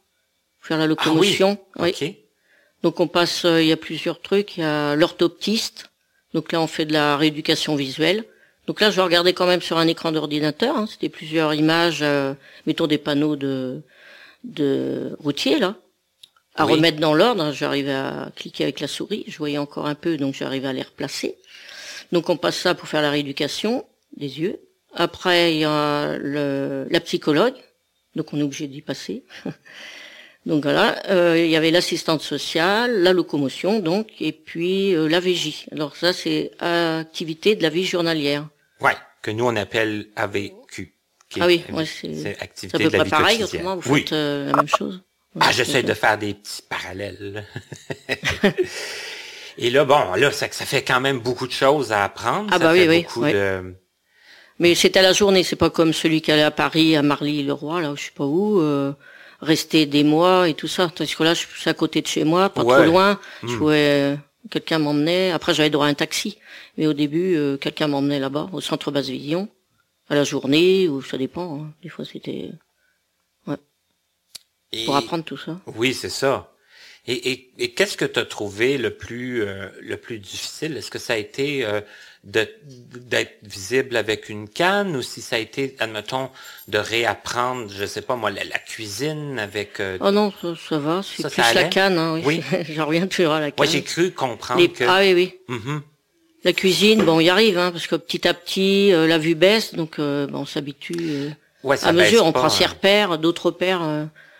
faire la Ah oui. locomotion. Oui. OK. Donc on passe, euh, il y a plusieurs trucs. Il y a l'orthoptiste. Donc là, on fait de la rééducation visuelle. Donc là, je regardais quand même sur un écran d'ordinateur. hein. C'était plusieurs images, euh, mettons des panneaux de de routiers là, à Oui. remettre dans l'ordre. J'arrivais à cliquer avec la souris. Je voyais encore un peu, donc j'arrivais à les replacer. Donc on passe ça pour faire la rééducation des yeux. Après, il y a le, la psychologue. Donc on est obligé d'y passer. <laughs> Donc voilà, euh, il y avait l'assistante sociale, la locomotion, donc, et puis euh, la VJ. Alors ça, c'est activité de la vie journalière. Ouais, que nous, on appelle AVQ. qui Ah oui, ouais, c'est- c'est C'est activité à peu de la vie pareil, quotidienne. autrement, vous oui. faites euh, la même chose. Ah, j'essaie c'est de ça. faire des petits parallèles. <laughs> Et là, bon, là, ça, ça fait quand même beaucoup de choses à apprendre. Ah ça bah oui, fait oui, beaucoup ouais. de... Mais c'était à la journée, c'est pas comme celui qui allait à Paris, à Marly-le-Roi, là, je sais pas où. euh, rester des mois et tout ça. Tandis que là, je suis à côté de chez moi, pas Ouais. trop loin. Je Hmm. pouvais, euh, quelqu'un m'emmenait. Après, j'avais droit à un taxi. Mais au début, euh, quelqu'un m'emmenait là-bas, au centre basse vision, à la journée, ou ça dépend. hein. Des fois, c'était Et- pour apprendre tout ça. Oui, c'est ça. Et, et, et qu'est-ce que tu as trouvé le plus euh, le plus difficile? Est-ce que ça a été euh, d'être visible avec une canne ou si ça a été, admettons, de réapprendre, je sais pas moi, la, la cuisine avec. euh, Oh non, ça, ça va. C'est plus ça la canne. Hein, oui. Oui. <laughs> J'en reviens toujours à la canne. Moi, j'ai cru comprendre Les- que. Ah oui, oui. Mhm. La cuisine, bon, on y arrive, hein, parce que petit à petit, euh, la vue baisse, donc euh, bon, on s'habitue. euh, Ouais, à mesure, on prend ses hein. repères, d'autres repères,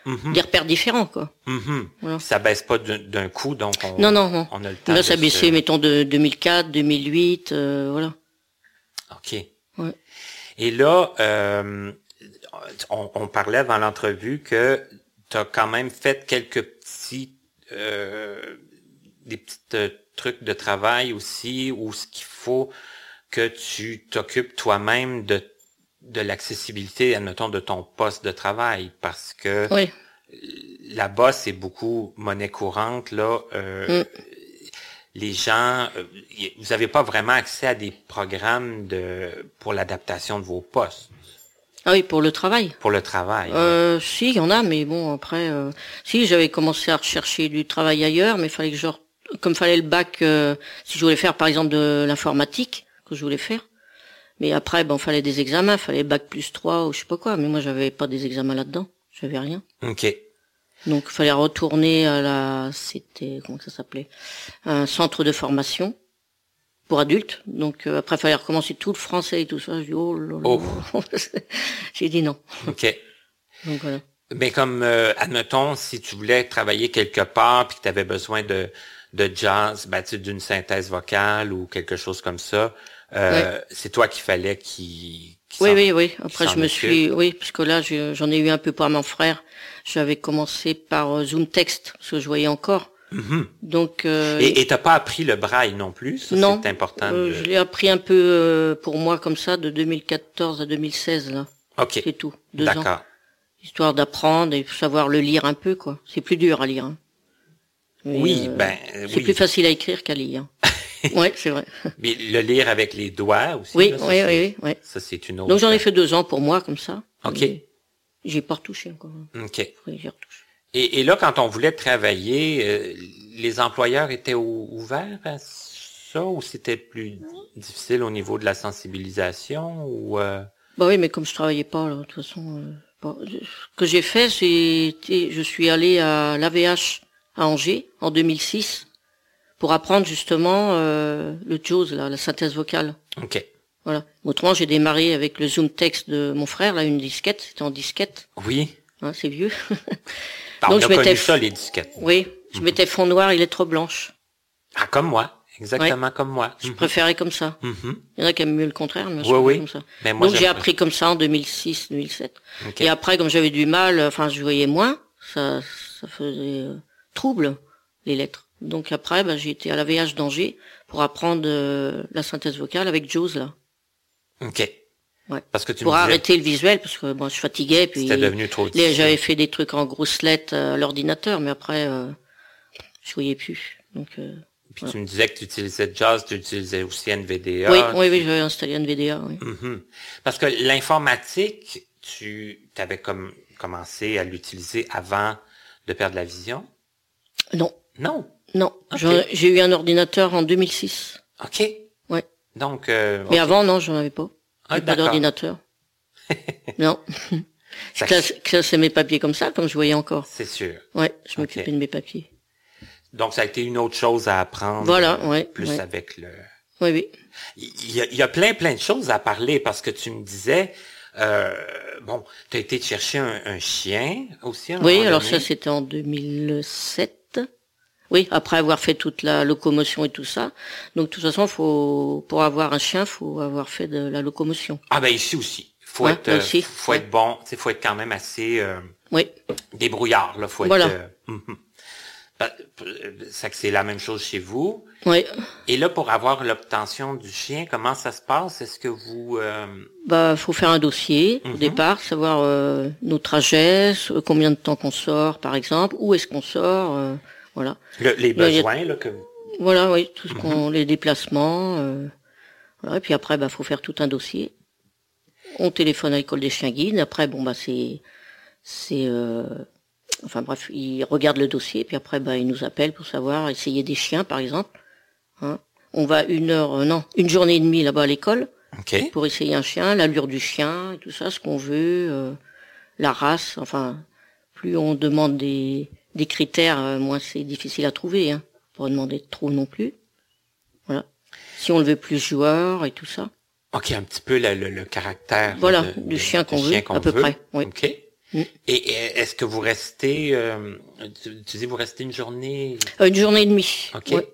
Mhm. des repères différents, quoi. Mhm. Voilà. Ça baisse pas d'un- coup, donc on, Non, non, non. on a le temps. Là, ça a se- baissé, mettons, de 2004, 2008, euh, voilà. OK. Ouais. Et là, euh, on, on parlait avant l'entrevue que tu as quand même fait quelques petits euh, des petits euh, trucs de travail aussi où ce qu'il faut que tu t'occupes toi-même de de l'accessibilité, admettons, de ton poste de travail, parce que Oui, là-bas, c'est beaucoup monnaie courante. Là, euh, Mm. les gens, euh, vous n'avez pas vraiment accès à des programmes de pour l'adaptation de vos postes, ah oui, pour le travail. pour le travail. Euh, si, il y en a, mais bon, après, euh, si, j'avais commencé à rechercher du travail ailleurs, mais il fallait que je, re- comme fallait le bac, euh, si je voulais faire, par exemple, de l'informatique, que je voulais faire, mais après, bon, fallait des examens, fallait bac plus 3 ou je sais pas quoi, mais moi, j'avais pas des examens là-dedans, j'avais rien. OK. Donc, il fallait retourner à la, c'était, comment ça s'appelait, un centre de formation pour adultes. Donc, euh, après, il fallait recommencer tout le français et tout ça. Je dis, oh là là. Oh. <laughs> J'ai dit non. OK. Donc, voilà. Mais comme, euh, admettons, si tu voulais travailler quelque part puis que tu avais besoin de, de jazz, ben, tu sais, d'une synthèse vocale ou quelque chose comme ça, euh, c'est toi qu'il fallait qui, qui Oui, oui, oui. Après, je me suis, oui, parce que là, je- j'en ai eu un peu par mon frère. J'avais commencé par euh, Zoom Text, parce que je voyais encore. Mhm. Donc, euh, Et t'as pas appris le braille non plus, ça non, c'est important. euh, de- je l'ai appris un peu euh, pour moi comme ça, de 2014 à 2016 là. Ok, C'est tout, deux ans, d'accord. histoire d'apprendre et savoir le lire un peu quoi. C'est plus dur à lire. hein. Mais, Oui, ben c'est oui. plus facile à écrire qu'à lire. <laughs> <laughs> ouais, c'est vrai. Mais le lire avec les doigts aussi. Oui, là, ça, oui, c'est- oui, oui, oui. Ça c'est une autre. Donc j'en ai fait deux ans pour moi comme ça. Ok. J'ai pas retouché encore. Ok. Et, et là, quand on voulait travailler, euh, les employeurs étaient ou- ouverts à ça ou c'était plus difficile au niveau de la sensibilisation ou euh, Bah oui, mais comme je travaillais pas, là, de toute façon, euh, bon, je- ce que j'ai fait, c'était, je suis allé à l'AVH à Angers en 2006 pour apprendre justement euh, le JAWS, là, la synthèse vocale. Ok. Voilà. Autrement, j'ai démarré avec le Zoom Text de mon frère, là, une disquette, c'était en disquette, Oui. hein, c'est vieux. Ah, <laughs> Donc, on je m'étais- ça, les disquettes. oui, je mettais fond noir et lettres blanches. Ah, comme moi. Exactement comme moi. Je Mhm. préférais comme ça. Mhm. Il y en a qui aiment mieux le contraire, mais Oui, comme ça. Mais moi, Donc j'ai appris comme ça en 2006, 2007. Ok. Et après, comme j'avais du mal, euh, enfin, je voyais moins, ça, ça faisait euh, trouble, les lettres. Donc après, ben, j'ai été à la VH d'Angers pour apprendre euh, la synthèse vocale avec Jaws, là. Ok. Ouais. Parce que tu pour arrêter le visuel, parce que bon, je fatiguais, puis c'était devenu trop j'avais fait des trucs en grosses lettres à l'ordinateur, mais après, euh, je voyais plus. Donc, euh, Puis tu me disais que tu utilisais Jazz, tu utilisais aussi NVDA. oui, oui, oui, j'avais installé un VDA, oui. Mhm. Parce que l'informatique, tu avais comme commencé à l'utiliser avant de perdre la vision? Non, Non? Non, j'ai eu un ordinateur en 2006. OK. Ouais. Donc, euh, Mais avant, non, j'en avais pas. Ah, pas d'ordinateur. <laughs> non. Je Ça- classe- classais mes papiers comme ça, comme je voyais encore. C'est sûr. Ouais, je m'occupais de mes papiers. Donc, ça a été une autre chose à apprendre. Voilà, euh, ouais, Plus ouais. avec le... Oui, oui. Il y, a, il y a plein, plein de choses à parler parce que tu me disais, euh, bon, tu as été chercher un, un chien aussi. un Oui, alors donné. ça, c'était en 2007. Oui, après avoir fait toute la locomotion et tout ça. Donc, de toute façon, faut, pour avoir un chien, faut avoir fait de la locomotion. Ah ben ici aussi. Faut Ouais, être, euh, aussi, faut ouais. être bon. Il faut être quand même assez euh, Oui. débrouillard. Là, faut Voilà. être. euh, mhm. Bah, ça que c'est la même chose chez vous. Oui. Et là, pour avoir l'obtention du chien, comment ça se passe? Est-ce que vous... Euh... Bah, faut faire un dossier au Mhm. départ, savoir euh, nos trajets, combien de temps qu'on sort, par exemple, où est-ce qu'on sort, euh, voilà. le- les a- besoins là, que. Voilà, oui, tout ce Mhm. qu'on, les déplacements, euh, voilà. Et puis après, bah, faut faire tout un dossier. On téléphone à l'école des chiens guides. Après, bon, bah, c'est, c'est, euh, enfin bref, ils regardent le dossier. Puis après, bah, ils nous appellent pour savoir essayer des chiens, par exemple. Hein. On va une heure, euh, non, une journée et demie là-bas à l'école pour essayer un chien, l'allure du chien, et tout ça, ce qu'on veut, euh, la race. Enfin, plus on demande des, des critères, euh, moins c'est difficile à trouver. Hein. Pas demander trop non plus. Voilà. Si on le veut plus joueur et tout ça. OK, un petit peu le, le, le caractère Voilà, de- du chien qu'on veut, à peu veut. près, oui. OK. Mm. Et, et est-ce que vous restez... euh, tu, tu dis vous restez une journée... Euh, une journée et demie. OK. Ouais.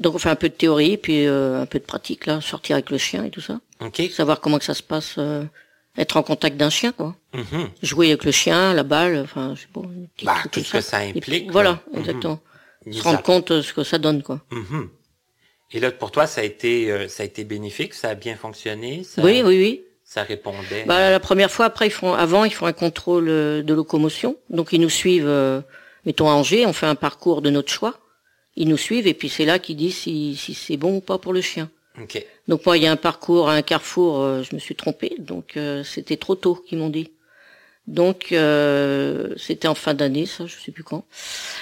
Donc on fait un peu de théorie, puis euh, un peu de pratique là, sortir avec le chien et tout ça, OK. savoir comment que ça se passe, euh, être en contact d'un chien quoi. Mhm. Jouer avec le chien, la balle, enfin je sais pas. Bah, tout ce que ça implique, voilà, là. Mhm. exactement. Se rendre compte euh, ce que ça donne quoi. Mhm. Et là, pour toi, ça a été, euh, ça a été bénéfique, ça a bien fonctionné, ça, Oui, oui, oui. ça répondait. Bah, la première fois, après, ils font, avant, ils font un contrôle euh, de locomotion. Donc, ils nous suivent, euh, mettons à Angers, on fait un parcours de notre choix. Ils nous suivent et puis c'est là qu'ils disent si, si c'est bon ou pas pour le chien. OK. Donc moi, il y a un parcours à un carrefour, euh, je me suis trompée, donc euh, c'était trop tôt qu'ils m'ont dit. Donc euh, c'était en fin d'année, ça, je sais plus quand.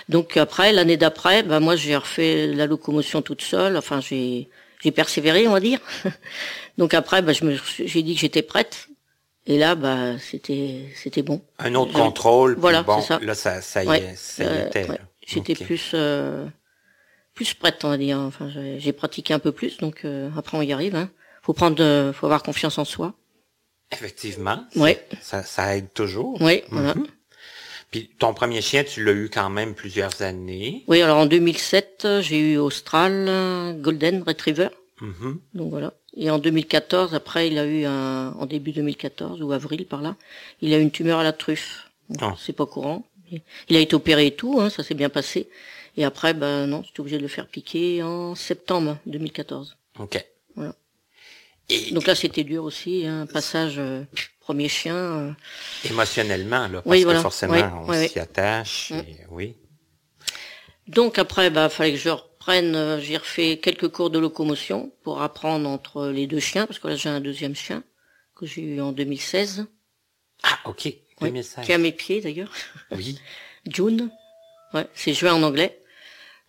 Donc après, l'année d'après, bah moi j'ai refait la locomotion toute seule. Enfin, j'ai j'ai persévéré, on va dire. <laughs> donc après, bah je me suis- j'ai dit que j'étais prête. Et là, bah c'était c'était bon. Un autre contrôle. Voilà, bon, c'est ça. Là, ça, ça y Ouais, est, ça y était. ouais. là. J'étais plus euh, plus prête, on va dire. Enfin, j'ai pratiqué un peu plus, donc euh, après on y arrive. Hein. Faut prendre, euh, faut avoir confiance en soi. Effectivement. Ouais. Ça, ça aide toujours. Oui, voilà. Mhm. Puis ton premier chien, tu l'as eu quand même plusieurs années. Oui, alors en 2007, euh, j'ai eu Austral Golden Retriever. Mhm. Donc voilà. Et en 2014, après, il a eu un, en début 2014 ou avril par là, il a eu une tumeur à la truffe. Oh. C'est pas courant. Il a été opéré et tout, hein, ça s'est bien passé. Et après, ben non, j'étais obligé de le faire piquer en septembre 2014. OK. Voilà. Et Donc là, c'était dur aussi, hein, un passage euh, premier chien. euh. émotionnellement, là, parce Oui, que voilà. forcément, Oui, on oui, s'y attache. Mm. et- oui. Donc après, bah, fallait que je reprenne. euh, j'ai refait quelques cours de locomotion pour apprendre entre les deux chiens, parce que là j'ai un deuxième chien que j'ai eu en 2016, Ah, OK. oui, 2016. qui est à mes pieds d'ailleurs. Oui. <laughs> June, ouais, c'est juin en anglais.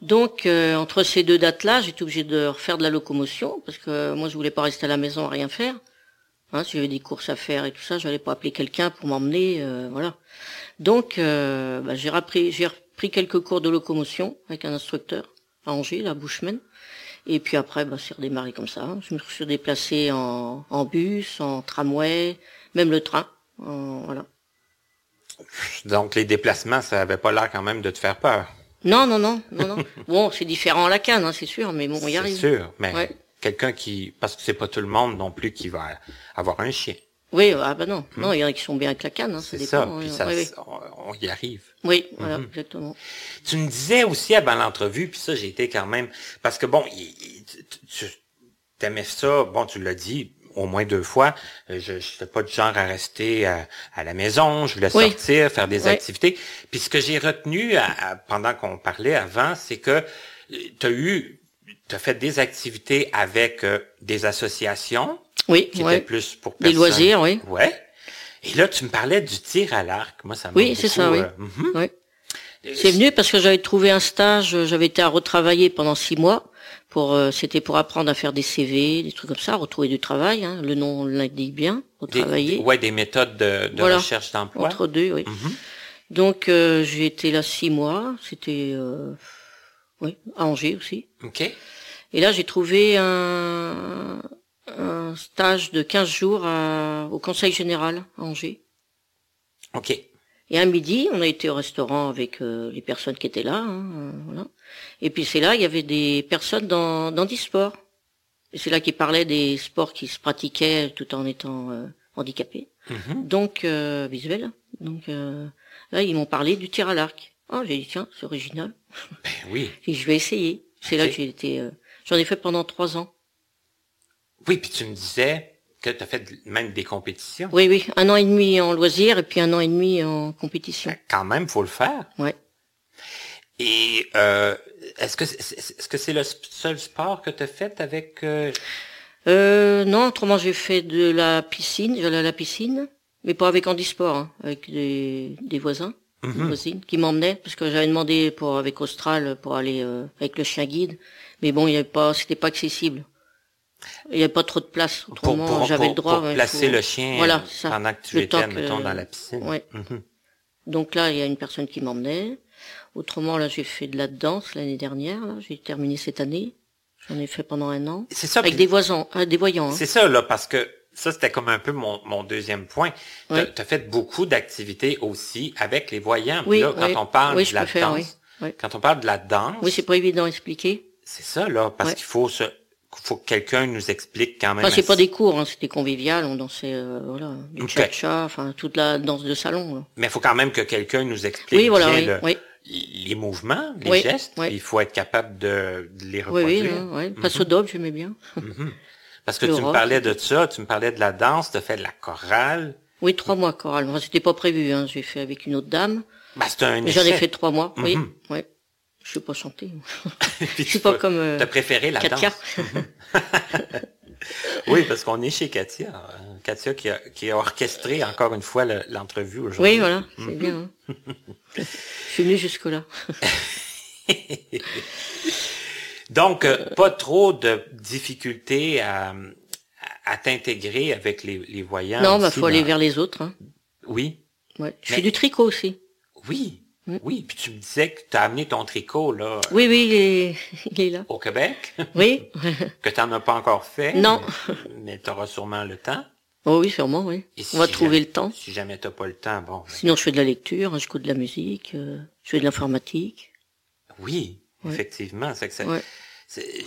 Donc euh, entre ces deux dates-là, j'étais obligé de refaire de la locomotion parce que moi je voulais pas rester à la maison à rien faire. Hein, si j'avais des courses à faire et tout ça, j'allais pas appeler quelqu'un pour m'emmener, euh, voilà. Donc euh, bah, j'ai repris, j'ai repris quelques cours de locomotion avec un instructeur à Angers, la Bushman. Et puis après, bah, c'est redémarré comme ça. Je me suis déplacé en, bus, en tramway, même le train. en- voilà. Donc, les déplacements, ça avait pas l'air quand même de te faire peur. Non, non, non, non, non. <laughs> bon, c'est différent à la canne, hein, c'est sûr, mais bon, on y C'est arrive. sûr, mais Ouais. quelqu'un qui... Parce que c'est pas tout le monde non plus qui va avoir un chien. Oui, ah bah non, non, il y en a qui sont bien avec la canne, hein, ça Hmm. C'est ça, dépend. puis oui, ça, on, y arrive. Oui, voilà, Mhm. exactement. Tu me disais aussi avant l'entrevue, puis ça, j'ai été quand même... Parce que bon, il- il- tu tu aimais ça, bon, tu l'as dit au moins deux fois, euh, je n'étais pas du genre à rester à, à la maison, je voulais Oui. sortir, faire des Oui. activités. Puis ce que j'ai retenu à- à- pendant qu'on parlait avant, c'est que tu as eu, tu as fait des activités avec euh, des associations Oui, qui étaient plus pour Des personnes. loisirs, oui. Ouais. Et là, tu me parlais du tir à l'arc. Moi, ça m'a Oui, c'est ça, oui. euh, mhm. Oui. C'est venu parce que j'avais trouvé un stage, euh, j'avais été à retravailler pendant six mois. Pour, euh, c'était pour apprendre à faire des CV, des trucs comme ça, retrouver du travail. Hein, le nom l'indique bien, retravailler. des- ouais, des méthodes de, de Voilà. recherche d'emploi. Entre deux, oui. Mhm. Donc euh, j'ai été là six mois. C'était, euh, oui, à Angers aussi. OK. Et là, j'ai trouvé un, un stage de 15 jours à- au Conseil général à Angers. OK. Et un midi, on a été au restaurant avec euh, les personnes qui étaient là. hein, voilà. Et puis c'est là, il y avait des personnes dans, dans des sports. Et c'est là qu'ils parlaient des sports qui se pratiquaient tout en étant euh, handicapés. Mhm. Donc, euh, visuel. Donc euh, là, ils m'ont parlé du tir à l'arc. Ah, j'ai dit tiens, c'est original. Ben oui. <laughs> Et je vais essayer. C'est là que j'ai été. euh, J'en ai fait pendant trois ans. Oui, puis tu me disais que tu as fait même des compétitions. Oui, oui, un an et demi en loisir et puis un an et demi en compétition. Quand même, faut le faire. Ouais. Et euh, est-ce que c'est est-ce que c'est le seul sport que tu as fait avec euh, Euh, non, autrement j'ai fait de la piscine, j'allais à la piscine, mais pas avec handisport, hein, avec des, des voisins, Mhm. des voisines qui m'emmenaient parce que j'avais demandé pour avec Austral pour aller euh, avec le chien guide, mais bon, il y avait pas, c'était pas accessible. Il y avait pas trop de place. Autrement, pour, j'avais pour- le droit. pour ouais, placer faut- le chien Voilà, euh, ça. pendant que tu Le étais, temps que- mettons, dans la piscine. Ouais. Mhm. Donc là, il y a une personne qui m'emmenait. Autrement, là, j'ai fait de la danse l'année dernière. J'ai terminé cette année. J'en ai fait pendant un an C'est ça. avec des voisins, euh, des voyants. hein. C'est ça, là, parce que ça, c'était comme un peu mon, mon deuxième point. Tu as fait beaucoup d'activités aussi avec les voyants. Oui, là, quand oui. on parle de la danse, oui. Oui. quand on parle de la danse, Oui, c'est pas évident à expliquer. c'est ça, là, parce qu'il faut se, faut que quelqu'un nous explique quand même. Enfin, c'est pas des cours, hein, c'était convivial. On dansait, euh, voilà, du Ok. cha-cha, enfin toute la danse de salon. là. Mais il faut quand même que quelqu'un nous explique Oui, voilà, bien oui, le- oui. Les mouvements, les Oui, gestes. oui. Il faut être capable de, de les Oui, reproduire. oui, ouais. Passe au doble, j'aimais bien. Parce que Le tu me parlais de ça, tu me parlais de la danse, tu as fait de la chorale. Oui, trois mois chorale. Enfin, c'était pas prévu. Hein. J'ai fait avec une autre dame. Ben, c'est un j'en ai fait trois mois. Oui, Mhm. ouais. Je sais pas chanter. <laughs> Puis Je suis pas as- comme euh, T'as préféré la danse. <laughs> <laughs> Oui, parce qu'on est chez Katia. Euh, Katia qui a, qui a orchestré encore une fois le- l'entrevue aujourd'hui. Oui, voilà, c'est bien. hein. <laughs> Je suis venue jusque là. <laughs> Donc, euh, pas trop de difficultés à, à t'intégrer avec les, les voyants. non, bah aussi faut aller vers les autres. Hein. Oui, Ouais. Je Mais- fais du tricot aussi. oui, Mm. oui. Puis tu me disais que tu as amené ton tricot là Oui, oui, il est, il est là. au Québec, Oui. <laughs> que tu n'en as pas encore fait. Non. Mais tu auras sûrement le temps. Oh oui, sûrement, oui. Et On va si trouver jamais- le temps. Si jamais tu pas le temps, bon. ben, Sinon, je fais de la lecture, hein, j'écoute de la musique, euh, je fais de l'informatique. Oui, Ouais. effectivement. C'est que ça- Ouais.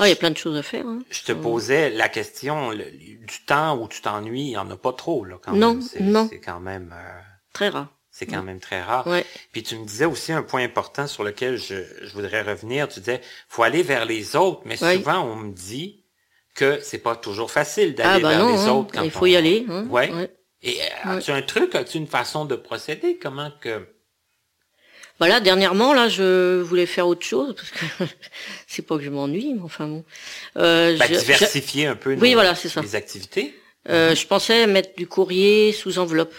Ah, il y a plein de choses à faire. Hein. Je te posais la question le- du temps où tu t'ennuies, il n'y en a pas trop, là, quand Non, même. C'est, non. C'est quand même, euh, Très rare. C'est quand même très rare. Ouais. Puis tu me disais aussi un point important sur lequel je, je voudrais revenir. Tu disais, faut aller vers les autres, mais souvent on me dit que c'est pas toujours facile Ah d'aller bah vers non, les hein, autres. Quand il faut on- y aller. Hein. Ouais. Ouais. Et euh, as-tu un truc, as-tu une façon de procéder? Comment que... Voilà, dernièrement, là, je voulais faire autre chose parce que <laughs> c'est pas que je m'ennuie, mais enfin bon. Euh, Ben, je- diversifier un peu Oui, nos- voilà, c'est ça. les activités. euh, je pensais mettre du courrier sous enveloppe.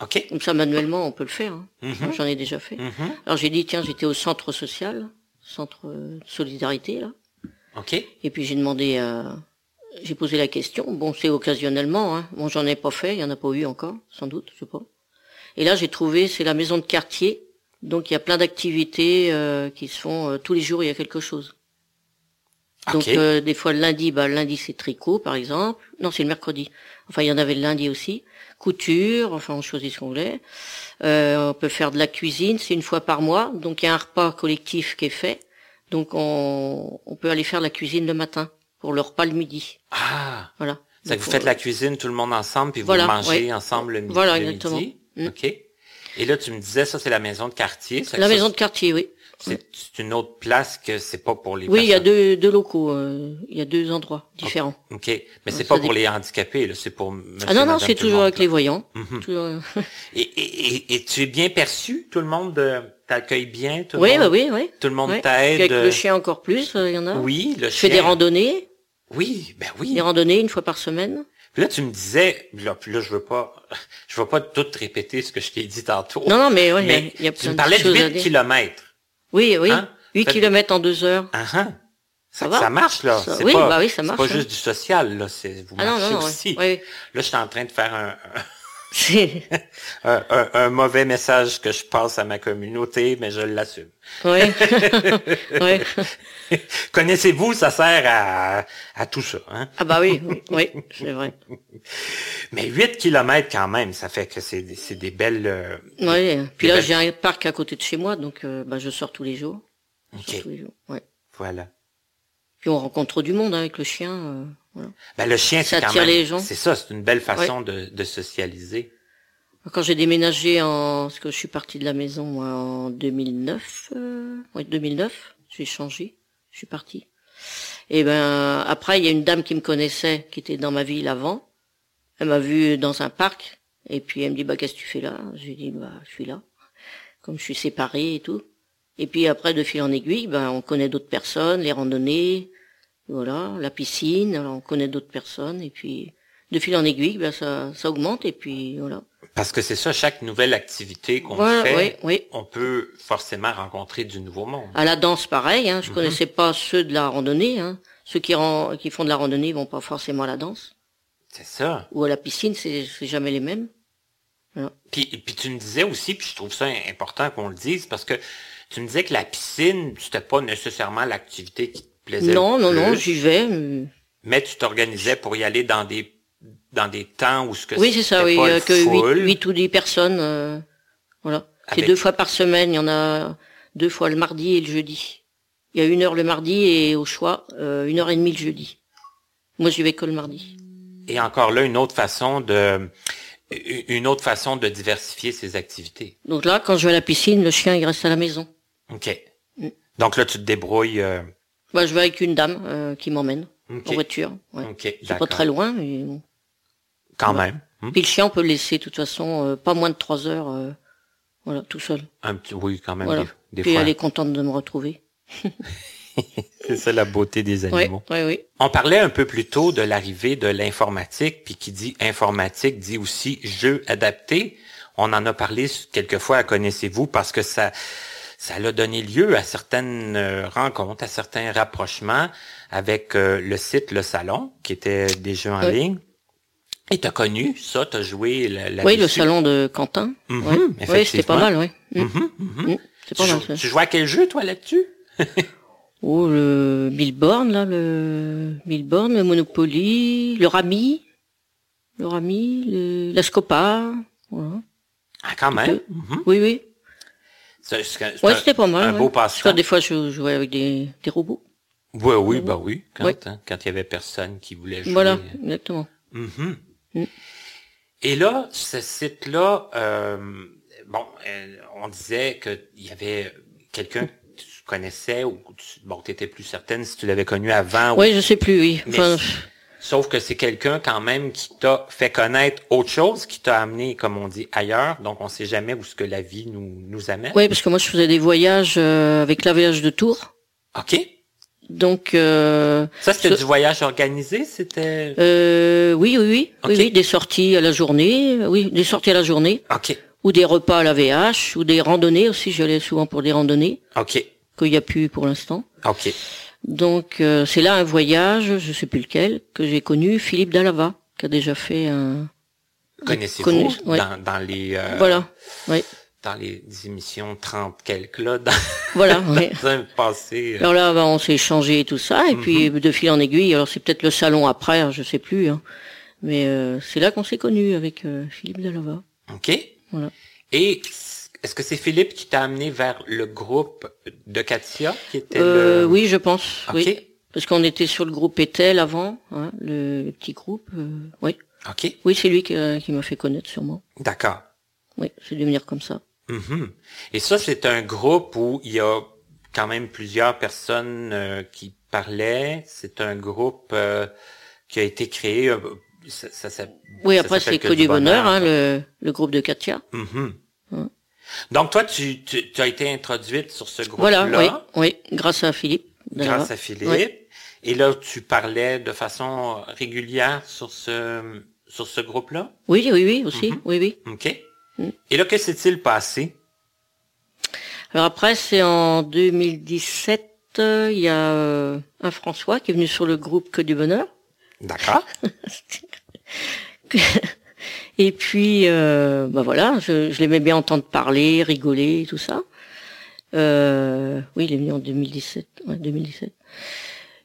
OK. Comme ça, manuellement, on peut le faire. hein. Mhm. J'en ai déjà fait. Mhm. Alors j'ai dit tiens, j'étais au centre social, centre euh, de solidarité là. OK. Et puis j'ai demandé à... J'ai posé la question. Bon, c'est occasionnellement. Hein. Bon, j'en ai pas fait. Il y en a pas eu encore, sans doute, je sais pas. Et là, j'ai trouvé, c'est la maison de quartier. Donc, il y a plein d'activités euh, qui se font euh, tous les jours. Il y a quelque chose. Donc, euh, des fois, le lundi, bah, lundi, c'est tricot, par exemple. Non, c'est le mercredi. Enfin, il y en avait le lundi aussi. Couture. Enfin, on choisit ce qu'on voulait. Euh, on peut faire de la cuisine. C'est une fois par mois. Donc, il y a un repas collectif qui est fait. Donc, on, on peut aller faire la cuisine le matin pour le repas le midi. Ah! Voilà. C'est que vous faites la cuisine tout le monde ensemble, puis vous mangez ouais. ensemble le, mi- Voilà, le exactement. midi. Mm. OK. Et là, tu me disais, ça, c'est la maison de quartier. La ça, maison de quartier, oui. C'est une autre place que c'est pas pour les Oui, il y a deux, deux locaux, euh, il y a deux endroits différents. OK. Mais c'est pas pour les handicapés. C'est pour monsieur, ah non, non, c'est le toujours avec là. les voyants. Mhm. Toujours, euh, <laughs> Et, et, et, et tu es bien perçu? Tout le monde euh, t'accueille bien? Tout le oui, monde, bah oui, oui. Tout le monde Ouais. t'aide? Avec le chien encore plus, il y en a. Oui, le Je chien. fais des randonnées, Oui, ben oui. des randonnées une fois par semaine? Puis là, tu me disais, là, puis là, je veux pas, je veux pas tout répéter ce que je t'ai dit tantôt. Non, non, mais ouais, il y a- mais y a tu me parlais de choses à 8 dire. kilomètres. Oui, oui. Hein? 8 Faites- kilomètres en deux heures. Ah, ah. Ça Ça, va? marche, là. Ça- C'est oui, pas, bah oui, ça c'est marche, pas hein. juste du social, là. C'est, vous Ah non, marchez non, non, aussi. Là, je suis en train de faire un, C'est, <laughs> un, un- un mauvais message que je passe à ma communauté, mais je l'assume. ouais. <laughs> Connaissez-vous, ça sert à, à tout ça, hein? Ah bah oui, oui, oui, c'est vrai. <laughs> Mais 8 kilomètres quand même, ça fait que c'est, des- c'est des belles, euh, Ouais. Puis là, belles- j'ai un parc à côté de chez moi, donc euh, bah, je sors tous les jours. Je Ok. sors tous les jours. Ouais. voilà. Puis on rencontre du monde hein, avec le chien. euh, voilà. Ben, le chien, Ça c'est quand attire même, les gens. c'est ça, c'est une belle façon de, de socialiser. Quand j'ai déménagé en, parce que je suis partie de la maison moi, en 2009, euh... ouais 2009, j'ai changé, je suis partie. Et ben après il y a une dame qui me connaissait, qui était dans ma ville avant. Elle m'a vu dans un parc et puis elle me dit bah qu'est-ce que tu fais là? J'ai dit bah je suis là, comme je suis séparée et tout. Et puis après de fil en aiguille, ben on connaît d'autres personnes, les randonnées, voilà, la piscine, alors on connaît d'autres personnes et puis de fil en aiguille, ben ça ça augmente et puis voilà. Parce que c'est ça, chaque nouvelle activité qu'on Voilà, fait, oui, oui. on peut forcément rencontrer du nouveau monde. À la danse, pareil. Hein, je Mhm. connaissais pas ceux de la randonnée. Hein. Ceux qui, qui font de la randonnée vont pas forcément à la danse C'est ça. ou à la piscine. C'est c'est jamais les mêmes. Puis, puis tu me disais aussi, puis je trouve ça important qu'on le dise, parce que tu me disais que la piscine, c'était pas nécessairement l'activité qui te plaisait. non, non, non, j'y vais. mais- Mais tu t'organisais pour y aller dans des dans des temps où ce que Oui, c'est ça. Oui, pas euh, que full. 8, ou 10 personnes. euh, voilà. C'est Avec- deux fois par semaine. Il y en a deux fois le mardi et le jeudi. Il y a une heure le mardi et au choix euh, une heure et demie le jeudi. Moi, j'y vais que le mardi. Et encore là, une autre façon de une autre façon de diversifier ses activités. Donc là, quand je vais à la piscine, le chien il reste à la maison. OK. Mm. Donc là, tu te débrouilles. euh, Bah, je vais avec une dame euh, qui m'emmène OK. en voiture. Ouais. C'est pas très loin, mais bon. Quand Ouais. même. Hmm? Puis le chien, on peut le laisser, de toute façon, euh, pas moins de trois heures, euh, voilà, tout seul. Un petit, oui, quand même. Voilà. Des, des Puis fois. elle est contente de me retrouver. <laughs> C'est ça la beauté des Oui, animaux. oui, oui. On parlait un peu plus tôt de l'arrivée de l'informatique, puis qui dit informatique dit aussi jeu adapté. On en a parlé quelquefois à Connaissez-vous parce que ça, ça a donné lieu à certaines euh, rencontres, à certains rapprochements avec euh, le site Le Salon, qui était des jeux en Oui. ligne. Et t'as connu ça, t'as joué la, la Oui, le salon de Quentin. Ouais. Oui, c'était pas mal, oui. Mm. Mhm, mhm. Mm. C'est Tu, pas mal, jou- ça. tu jouais à quel jeu, toi, là-dessus? <laughs> Oh, le Billboard, là, le Billboard, le Monopoly, le Rami, le Rami, le... la Scopa, voilà. Ah, quand même. Oui, oui. C'est- c'est- c'est Ouais, un- c'était pas mal. Un ouais. beau Parce que passe-temps. des fois, je jouais avec des, des robots. Oui, oui, bah oui. Quand, Ouais. hein, il y avait personne qui voulait jouer. Voilà, exactement. Mhm. Mm. Et là, ce site-là, euh, bon, euh, on disait qu'il y avait quelqu'un que tu connaissais ou que tu, bon, étais plus certaine si tu l'avais connu avant. ou- Oui, je sais plus, oui. Mais Enfin, Sauf que c'est quelqu'un quand même qui t'a fait connaître autre chose, qui t'a amené, comme on dit, ailleurs. Donc, on sait jamais où ce que la vie nous, nous amène. oui, parce que moi, je faisais des voyages euh, avec la voyage de Tours. OK. Donc, euh, Ça, c'était Ce- du voyage organisé? C'était... euh, oui, oui, oui, Ok. oui, oui, des sorties à la journée, euh, oui, des sorties à la journée, OK. ou des repas à la VH, ou des randonnées aussi. J'allais souvent pour des randonnées OK. qu'il n'y a plus pour l'instant. OK. Donc, euh, c'est là un voyage, je sais plus lequel, que j'ai connu Philippe Dalava, qui a déjà fait un. Connaissez-vous? Connu- ouais. dans, dans les euh, Voilà, oui, dans les émissions 30 quelques là, dans, <laughs> voilà. oui. dans un passé. euh, Alors là, ben, on s'est échangé et tout ça, et puis Mhm. de fil en aiguille. Alors c'est peut-être le salon après, hein, je sais plus. Hein. Mais euh, c'est là qu'on s'est connus avec euh, Philippe Dalava. OK. Voilà. Et est-ce que c'est Philippe qui t'a amené vers le groupe de Katia qui était Euh, le Oui, je pense. Oui. Parce qu'on était sur le groupe Etel avant, hein, le, le petit groupe. euh, oui, OK. oui, c'est lui qui, euh, qui m'a fait connaître sûrement. D'accord. Oui, c'est de venir comme ça. Mhm. Et ça c'est un groupe où il y a quand même plusieurs personnes euh, qui parlaient, c'est un groupe euh, qui a été créé ça, ça, ça- Oui, après c'est que du bonheur, hein, le, le groupe de Katia. Mhm. Hum. Donc toi, tu, tu, tu as été introduite sur ce Voilà, groupe-là oui, oui, grâce à Philippe. Grâce à Philippe. Oui. Et là, tu parlais de façon régulière sur ce sur ce groupe-là? Oui, oui, oui, aussi, Mhm. oui, oui. OK. Mm. Et là, que s'est-il passé? Alors après, c'est en 2017, euh, il y a euh, un François qui est venu sur le groupe Que du bonheur. D'accord. <laughs> Et puis, euh, bah voilà, je, je l'aimais bien entendre parler, rigoler, tout ça. Euh, oui, il est venu en 2017. Ouais, 2017.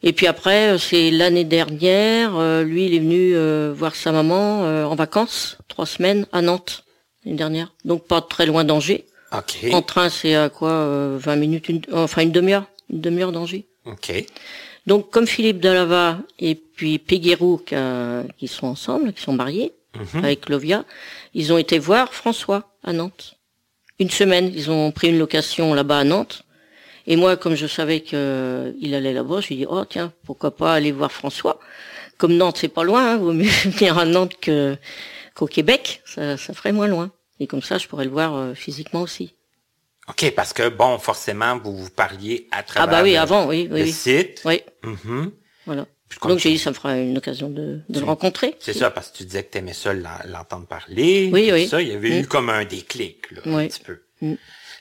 Et puis après, euh, c'est l'année dernière, euh, lui, il est venu euh, voir sa maman euh, en vacances, trois semaines à Nantes, l'année dernière. Donc pas très loin d'Angers. OK. En train, c'est à quoi euh, 20 minutes, une, enfin une demi-heure, une demi-heure d'Angers. OK. Donc comme Philippe Dalava et puis Péguerou qui, qui sont ensemble, qui sont mariés, Mhm. avec Lovia. Ils ont été voir François à Nantes. Une semaine, ils ont pris une location là-bas à Nantes. Et moi, comme je savais qu'il allait là-bas, je lui ai dit, oh tiens, pourquoi pas aller voir François? Comme Nantes, c'est pas loin, hein, vaut mieux <laughs> venir à Nantes que qu'au Québec, ça, ça ferait moins loin. Et comme ça, je pourrais le voir euh, physiquement aussi. OK, parce que, bon, forcément, vous vous parliez à Ah travers bah oui, le, avant, oui, le oui, oui. site. Oui, Mhm. voilà. Donc j'ai dit, ça me fera une occasion de, de le rencontrer. C'est ça, parce que tu disais que tu aimais ça l'en- l'entendre parler. Oui, oui. Ça, il y avait eu Mm. comme un déclic, là, un Oui. petit peu. Mm.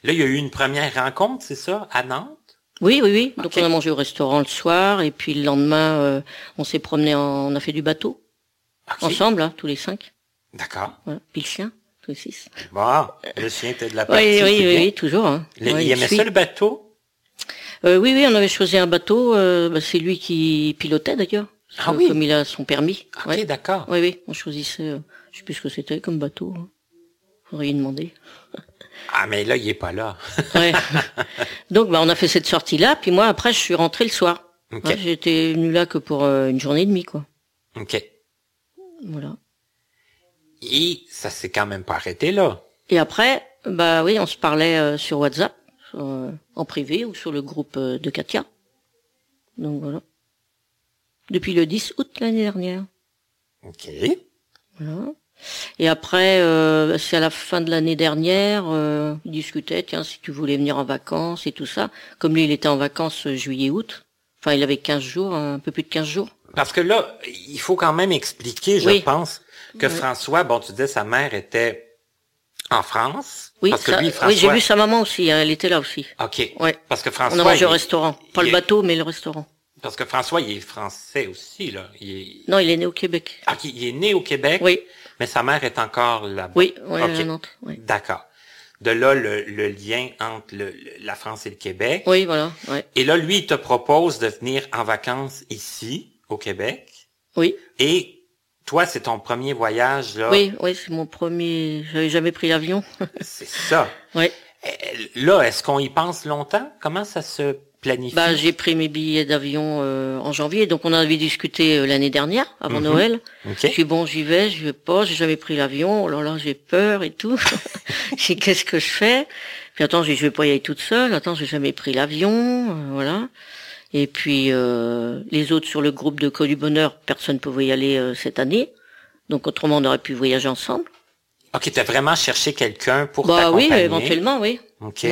Là, il y a eu une première rencontre, c'est ça, à Nantes? Oui, oui, oui. Donc on a mangé au restaurant le soir et puis le lendemain, euh, on s'est promené, en, on a fait du bateau ensemble, hein, tous les cinq. D'accord. Voilà. Puis le chien, tous les six. Bon, le chien était de la partie. oui, oui, oui, toujours. Hein. Le- Ouais, il aimait ça, le bateau? Euh, oui, oui, on avait choisi un bateau. euh, bah, c'est lui qui pilotait d'ailleurs. Ah oui. Comme il a son permis. OK, Ouais. d'accord. Oui, oui, on choisissait. euh, je sais plus ce que c'était comme bateau. Hein. Faudrait y demander. <laughs> Ah, mais là, il est pas là. <laughs> Ouais. Donc, bah, on a fait cette sortie-là. Puis moi, après, je suis rentré le soir. OK. Ouais, J'étais venu là que pour euh, une journée et demie, quoi. OK. Voilà. Et ça s'est quand même pas arrêté là. Et après, bah oui, on se parlait euh, sur WhatsApp, sur, euh, en privé ou sur le groupe euh, de Katia. Donc voilà. Depuis le 10 août l'année dernière. OK. Voilà. Et après, euh, c'est à la fin de l'année dernière, euh, il discutait, tiens, si tu voulais venir en vacances et tout ça. Comme lui, il était en vacances juillet-août. Enfin, il avait 15 jours, un peu plus de 15 jours. Parce que là, il faut quand même expliquer, je Oui. pense, que Oui. François, bon, tu disais sa mère était en France? Oui, Parce que ça- lui, oui, François. j'ai vu sa maman aussi, hein, elle était là aussi. OK. Ouais. Parce que On François. a mangé au restaurant. Pas le bateau, mais le restaurant. Parce que François, il est français aussi, là. Il est, Non, il est né au Québec. Ah, il est né au Québec. Oui, Mais sa mère est encore là-bas. oui, oui, OK. Nantes. Oui. D'accord. De là, le, le lien entre le- le- la France et le Québec. Oui, voilà, ouais. Et là, lui, il te propose de venir en vacances ici, au Québec. Oui, Et toi, c'est ton premier voyage, là? oui, oui, c'est mon premier. J'avais jamais pris l'avion. <laughs> C'est ça. oui. Euh, Là, est-ce qu'on y pense longtemps? Comment ça se planifie? Bah, j'ai pris mes billets d'avion euh, en janvier, donc on avait discuté euh, l'année dernière, avant Mhm. Noël. OK. Je suis bon, j'y vais, j'y vais pas, j'ai jamais pris l'avion. Oh là là, j'ai peur et tout. <laughs> j'ai qu'est-ce que je fais? Puis attends, je vais pas y aller toute seule. Attends, j'ai jamais pris l'avion, euh, voilà. Et puis euh, les autres sur le groupe de Co du Bonheur, personne pouvait y aller euh, cette année. Donc autrement, on aurait pu voyager ensemble. OK, t'as vraiment cherché quelqu'un pour bah oui, éventuellement, oui. OK.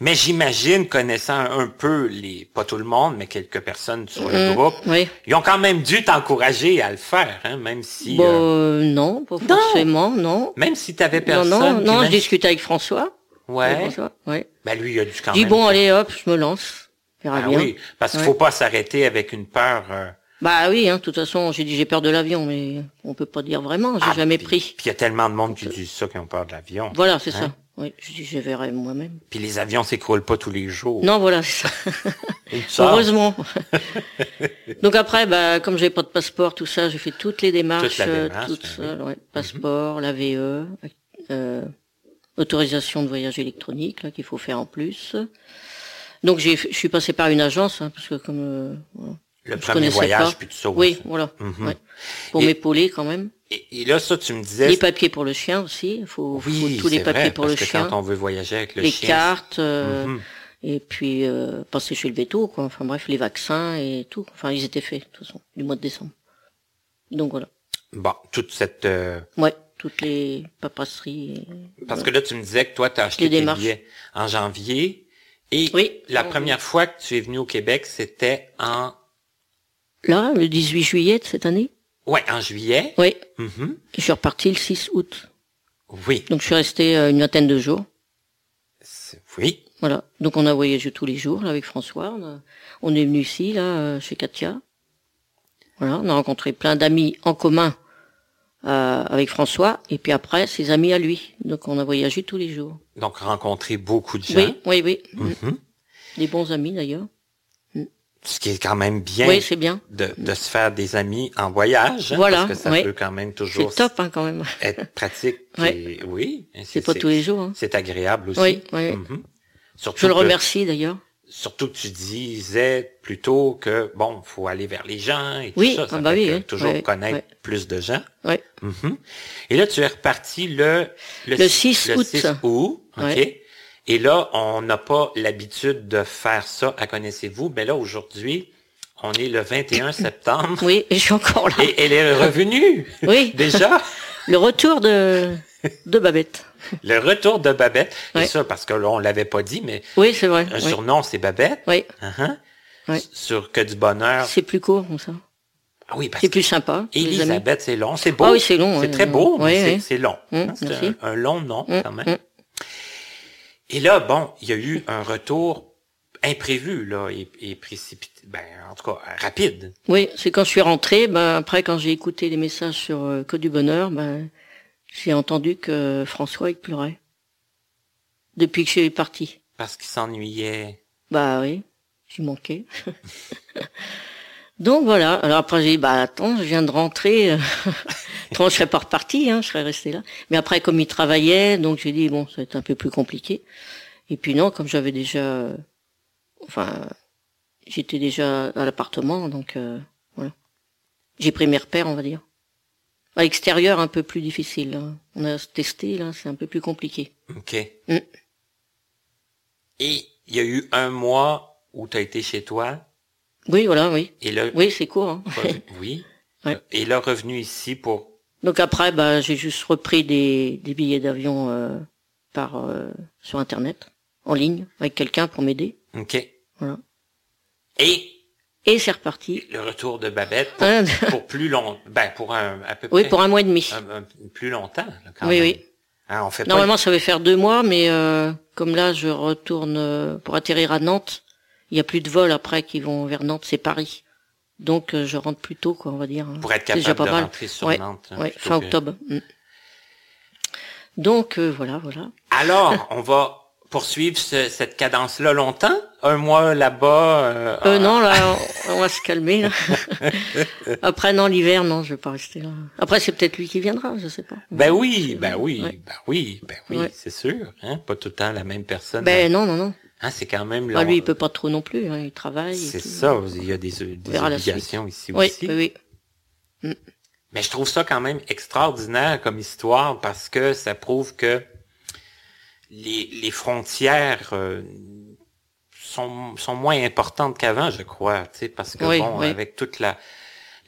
Mais j'imagine, connaissant un peu les, pas tout le monde, mais quelques personnes sur le Mm, groupe, Oui. ils ont quand même dû t'encourager à le faire, hein, même si, Bon, euh, euh, non, pas forcément, non. même si t'avais Non, personne. non, puis non, je discutais avec François. Avec Ouais. François, ouais. Ben lui, il a dû quand dis même. bon, allez, hop, je me lance. Verra Ah bien. oui, parce qu'il Ouais. faut pas s'arrêter avec une peur. euh, Bah oui, hein, de toute façon, j'ai dit j'ai peur de l'avion, mais on peut pas dire vraiment, j'ai ah, jamais pris. Puis il y a tellement de monde qui dit ça qui ont peur de l'avion. Voilà, c'est Hein? ça. Oui, je dis je verrai moi-même. Puis les avions s'écroulent pas tous les jours. Non, voilà, c'est ça. Heureusement. <laughs> Donc après, bah, comme j'avais pas de passeport, tout ça, j'ai fait toutes les démarches, Toute euh, démarche, toute ben seule, ouais. Passeport, la VE, euh, autorisation de voyage électronique, là, qu'il faut faire en plus. Donc je suis passé par une agence, hein, parce que comme, euh, voilà. Le Je premier voyage, pas. puis tout ça. oui, aussi. voilà, Mhm. ouais. pour m'épauler quand même. Et, et là, ça, tu me disais. Les papiers pour le chien aussi, il faut, oui, faut tous les papiers vrai, pour parce le que chien, quand on veut voyager avec le les chien. cartes, euh, Mhm. et puis euh, passer chez le veto, quoi. Enfin bref, les vaccins et tout. Enfin, ils étaient faits de toute façon du mois de décembre. Donc voilà. Bon, toute cette. euh, Ouais, toutes les paperasseries. et- Parce que là, tu me disais que toi, tu as acheté Les tes billets en janvier. Et Oui, la première fois que tu es venu au Québec, c'était en. Là, le 18 juillet de cette année. Ouais, en juillet. Oui, Mhm. je suis reparti le 6 août. Oui. Donc je suis resté euh, une vingtaine de jours. Oui. Voilà. Donc on a voyagé tous les jours là, avec François. On, a- on est venu ici là euh, chez Katia. Voilà, on a rencontré plein d'amis en commun euh, avec François et puis après ses amis à lui. Donc on a voyagé tous les jours. Donc, rencontrer beaucoup de gens. Oui, oui, oui. Mhm. Des bons amis d'ailleurs. Ce qui est quand même bien Oui, c'est bien. de, de se faire des amis en voyage. hein, Voilà, Parce que ça oui. peut quand même C'est toujours top hein, quand même. <laughs> être pratique. <laughs> Et- Oui. C'est pas tous les jours. Hein. C'est agréable aussi. Oui, oui. Surtout Je le remercie d'ailleurs. Surtout que tu disais plutôt que, bon, faut aller vers les gens et Oui, tout ça. ça ah bah oui, oui, toujours connaître plus de gens. Oui. Mhm. Et là, tu es reparti le... Le 6 le août. 6 août, OK? Et là, on n'a pas l'habitude de faire ça à Connaissez-vous, mais là, aujourd'hui, on est le 21 <coughs> septembre. Oui, et je suis encore là. Et elle est revenue. Oui. <laughs> Déjà? Le retour de, de Babette. <laughs> Le retour de Babette. Et Ouais. ça, parce que là, on l'avait pas dit, mais Oui, c'est vrai. un oui. surnom, c'est Babette. Oui, Uh-huh. Ouais. Sur que du bonheur. c'est plus court comme ça. Ah oui, parce C'est que plus sympa. Elisabeth, c'est long. C'est beau. Ah oui, c'est long, C'est très beau, mais c'est- long. Mm, Hein, C'est un, un long nom, Mm, quand même. mm. Et là, bon, il y a eu un retour imprévu, là, et, et précipité, ben, en tout cas, rapide. Oui, c'est quand je suis rentrée, ben, après quand j'ai écouté les messages sur euh, Code du Bonheur, ben, j'ai entendu que François il pleurait. Depuis que je suis partie. Parce qu'il s'ennuyait. Bah oui, j'y manquais. <laughs> Donc voilà, alors après j'ai dit, bah attends, je viens de rentrer, <laughs> je serais pas repartie, hein, je serais restée là. Mais après comme il travaillait, donc j'ai dit, bon, ça va être un peu plus compliqué. Et puis non, comme j'avais déjà, euh, enfin, j'étais déjà à l'appartement, donc euh, voilà. J'ai pris mes repères, on va dire. À l'extérieur, un peu plus difficile. hein. On a testé, là, c'est un peu plus compliqué. OK. Mm. Et il y a eu un mois où tu as été chez toi, Oui, voilà, oui. et là, Oui, c'est court. Hein. <laughs> oui. Ouais. Et là, revenu ici pour, Donc après, bah, j'ai juste repris des, des billets d'avion euh, par euh, sur internet, en ligne, avec quelqu'un pour m'aider. OK. Voilà. Et Et c'est reparti. le retour de Babette pour, Hein, pour plus long, ben, pour un, à peu oui, près, pour un mois et demi. un- un- plus longtemps, quand Oui, même. oui. Hein, on fait pas Normalement, ça va faire deux mois, mais euh, comme là, je retourne euh, pour atterrir à Nantes. Il y a plus de vols après qui vont vers Nantes, c'est Paris. Donc euh, je rentre plus tôt, quoi, on va dire. pour être C'est déjà capable pas de mal. rentrer sur Ouais, Nantes. hein, Ouais, fin que- octobre. Mm. Donc euh, voilà, voilà. Alors, on va poursuivre ce- cette cadence-là longtemps? Un mois là-bas? euh, Euh, non, là, on, <laughs> on va se calmer. Là. <laughs> Après, non, l'hiver, non, je vais pas rester là. Après, c'est peut-être lui qui viendra, je sais pas. Ben oui, ben oui, Ouais. ben oui, ben oui, Ouais. c'est sûr. Hein? Pas tout le temps la même personne. Ben non, non, non. Hein, c'est quand même Bah, long. lui, il peut pas trop non plus. hein, il travaille. C'est ça, il y a des, des obligations ici Oui, aussi. oui, oui. Mais je trouve ça quand même extraordinaire comme histoire parce que ça prouve que les, les frontières euh, sont, sont moins importantes qu'avant, je crois, tu sais, parce que Oui, bon, oui. avec toute la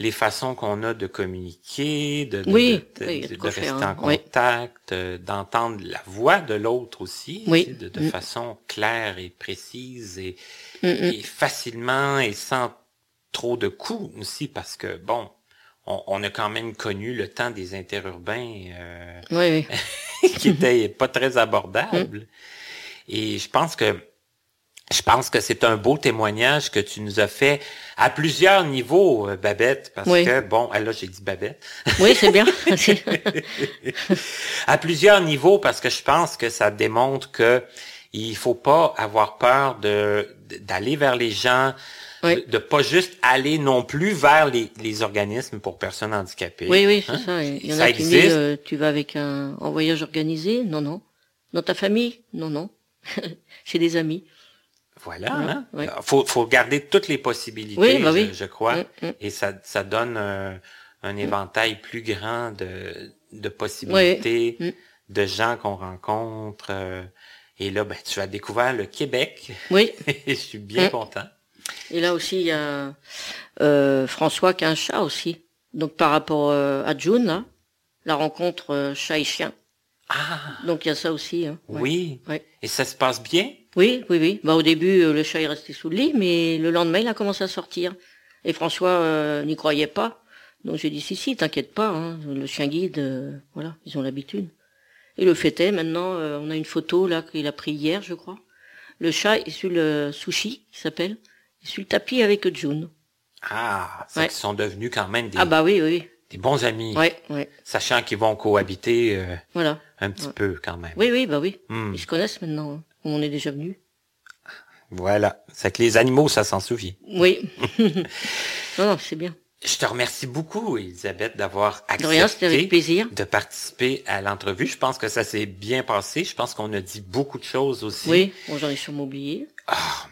les façons qu'on a de communiquer, de, de, Oui, de, rester en hein. Contact, euh, d'entendre la voix de l'autre aussi, de Mm. façon claire et précise et, Mm, mm. et facilement et sans trop de coups aussi, parce que bon, on, on a quand même connu le temps des interurbains euh, Oui, oui. <laughs> qui était pas très abordable. Et je pense que je pense que c'est un beau témoignage que tu nous as fait à plusieurs niveaux, euh, Babette, parce Oui. que bon, ah, là j'ai dit Babette, Oui, c'est bien. <laughs> <laughs> À plusieurs niveaux parce que je pense que ça démontre que il faut pas avoir peur de- d'aller vers les gens, Oui. de, pas juste aller non plus vers les, les organismes pour personnes handicapées. oui, oui, c'est Hein? ça. Il y en Ça a qui disent, euh, tu vas avec un en voyage organisé? Non, non. Dans ta famille? Non, non. <laughs> Chez des amis? Voilà. Hein? Faut, faut garder toutes les possibilités, Oui, bah je, je crois. Mm, mm. Et ça, ça donne un éventail plus grand de, de possibilités, Mm. de gens qu'on rencontre. euh, et là, ben, tu as découvert le Québec. Oui. <laughs> et je suis bien content. Et là aussi, il y a euh, François qui a un chat aussi. Donc par rapport euh, à June, là, la rencontre euh, chat et chien. Ah, Donc il y a ça aussi. Hein. Ouais. oui. Ouais. Et ça se passe bien? Oui, oui, oui. Bah, au début, euh, le chat est resté sous le lit, mais le lendemain, il a commencé à sortir. Et François euh, n'y croyait pas. Donc j'ai dit, si, si, t'inquiète pas, hein, le chien guide, euh, voilà, ils ont l'habitude. Et le fait est, maintenant, euh, on a une photo là qu'il a pris hier, je crois. Le chat est sur le sushi, qui s'appelle, sur le tapis avec June. Ah, c'est Ouais. qu'ils sont devenus quand même des, Ah bah oui, oui, des bons amis, oui. Ouais, ouais, sachant qu'ils vont cohabiter euh, voilà. un petit peu quand même. Oui, oui, bah oui. Hmm. Ils se connaissent maintenant. hein. On est déjà venus. Voilà. C'est que les animaux, ça s'en souvient. Oui. <laughs> non, non, c'est bien. Je te remercie beaucoup, Elisabeth, d'avoir De rien, accepté plaisir. de participer à l'entrevue. Je pense que ça s'est bien passé. Je pense qu'on a dit beaucoup de choses aussi. Oui, bon, j'en ai sûrement oublié. Ah,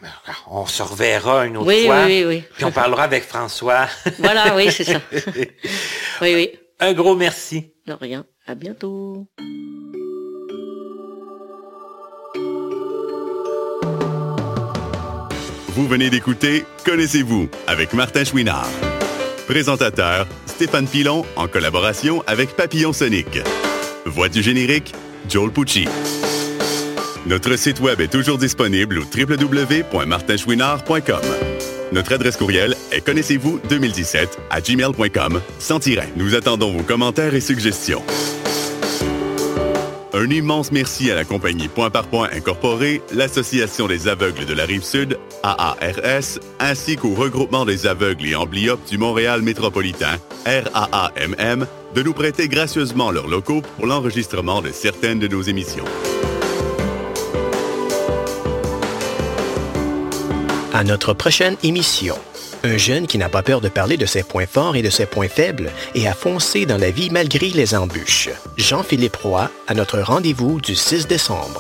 on se reverra une autre oui, fois. Oui, oui, oui. Puis on parlera avec François. <laughs> voilà, oui, c'est ça. <laughs> oui, oui. Un gros merci. De rien. À bientôt. Vous venez d'écouter Connaissez-vous avec Martin Chouinard. Présentateur Stéphane Pilon en collaboration avec Papillon Sonic. Voix du générique Joel Pucci. Notre site web est toujours disponible au www.martinchouinard.com. Notre adresse courriel est connaissez-vous 2017 à gmail.com sans tiret. Nous attendons vos commentaires et suggestions. Un immense merci à la compagnie Point par Point Incorporée, l'Association des aveugles de la Rive-Sud, AARS, ainsi qu'au regroupement des aveugles et amblyopes du Montréal métropolitain, RAAMM, de nous prêter gracieusement leurs locaux pour l'enregistrement de certaines de nos émissions. À notre prochaine émission. Un jeune qui n'a pas peur de parler de ses points forts et de ses points faibles et a foncé dans la vie malgré les embûches. Jean-Philippe Roy à notre rendez-vous du 6 décembre.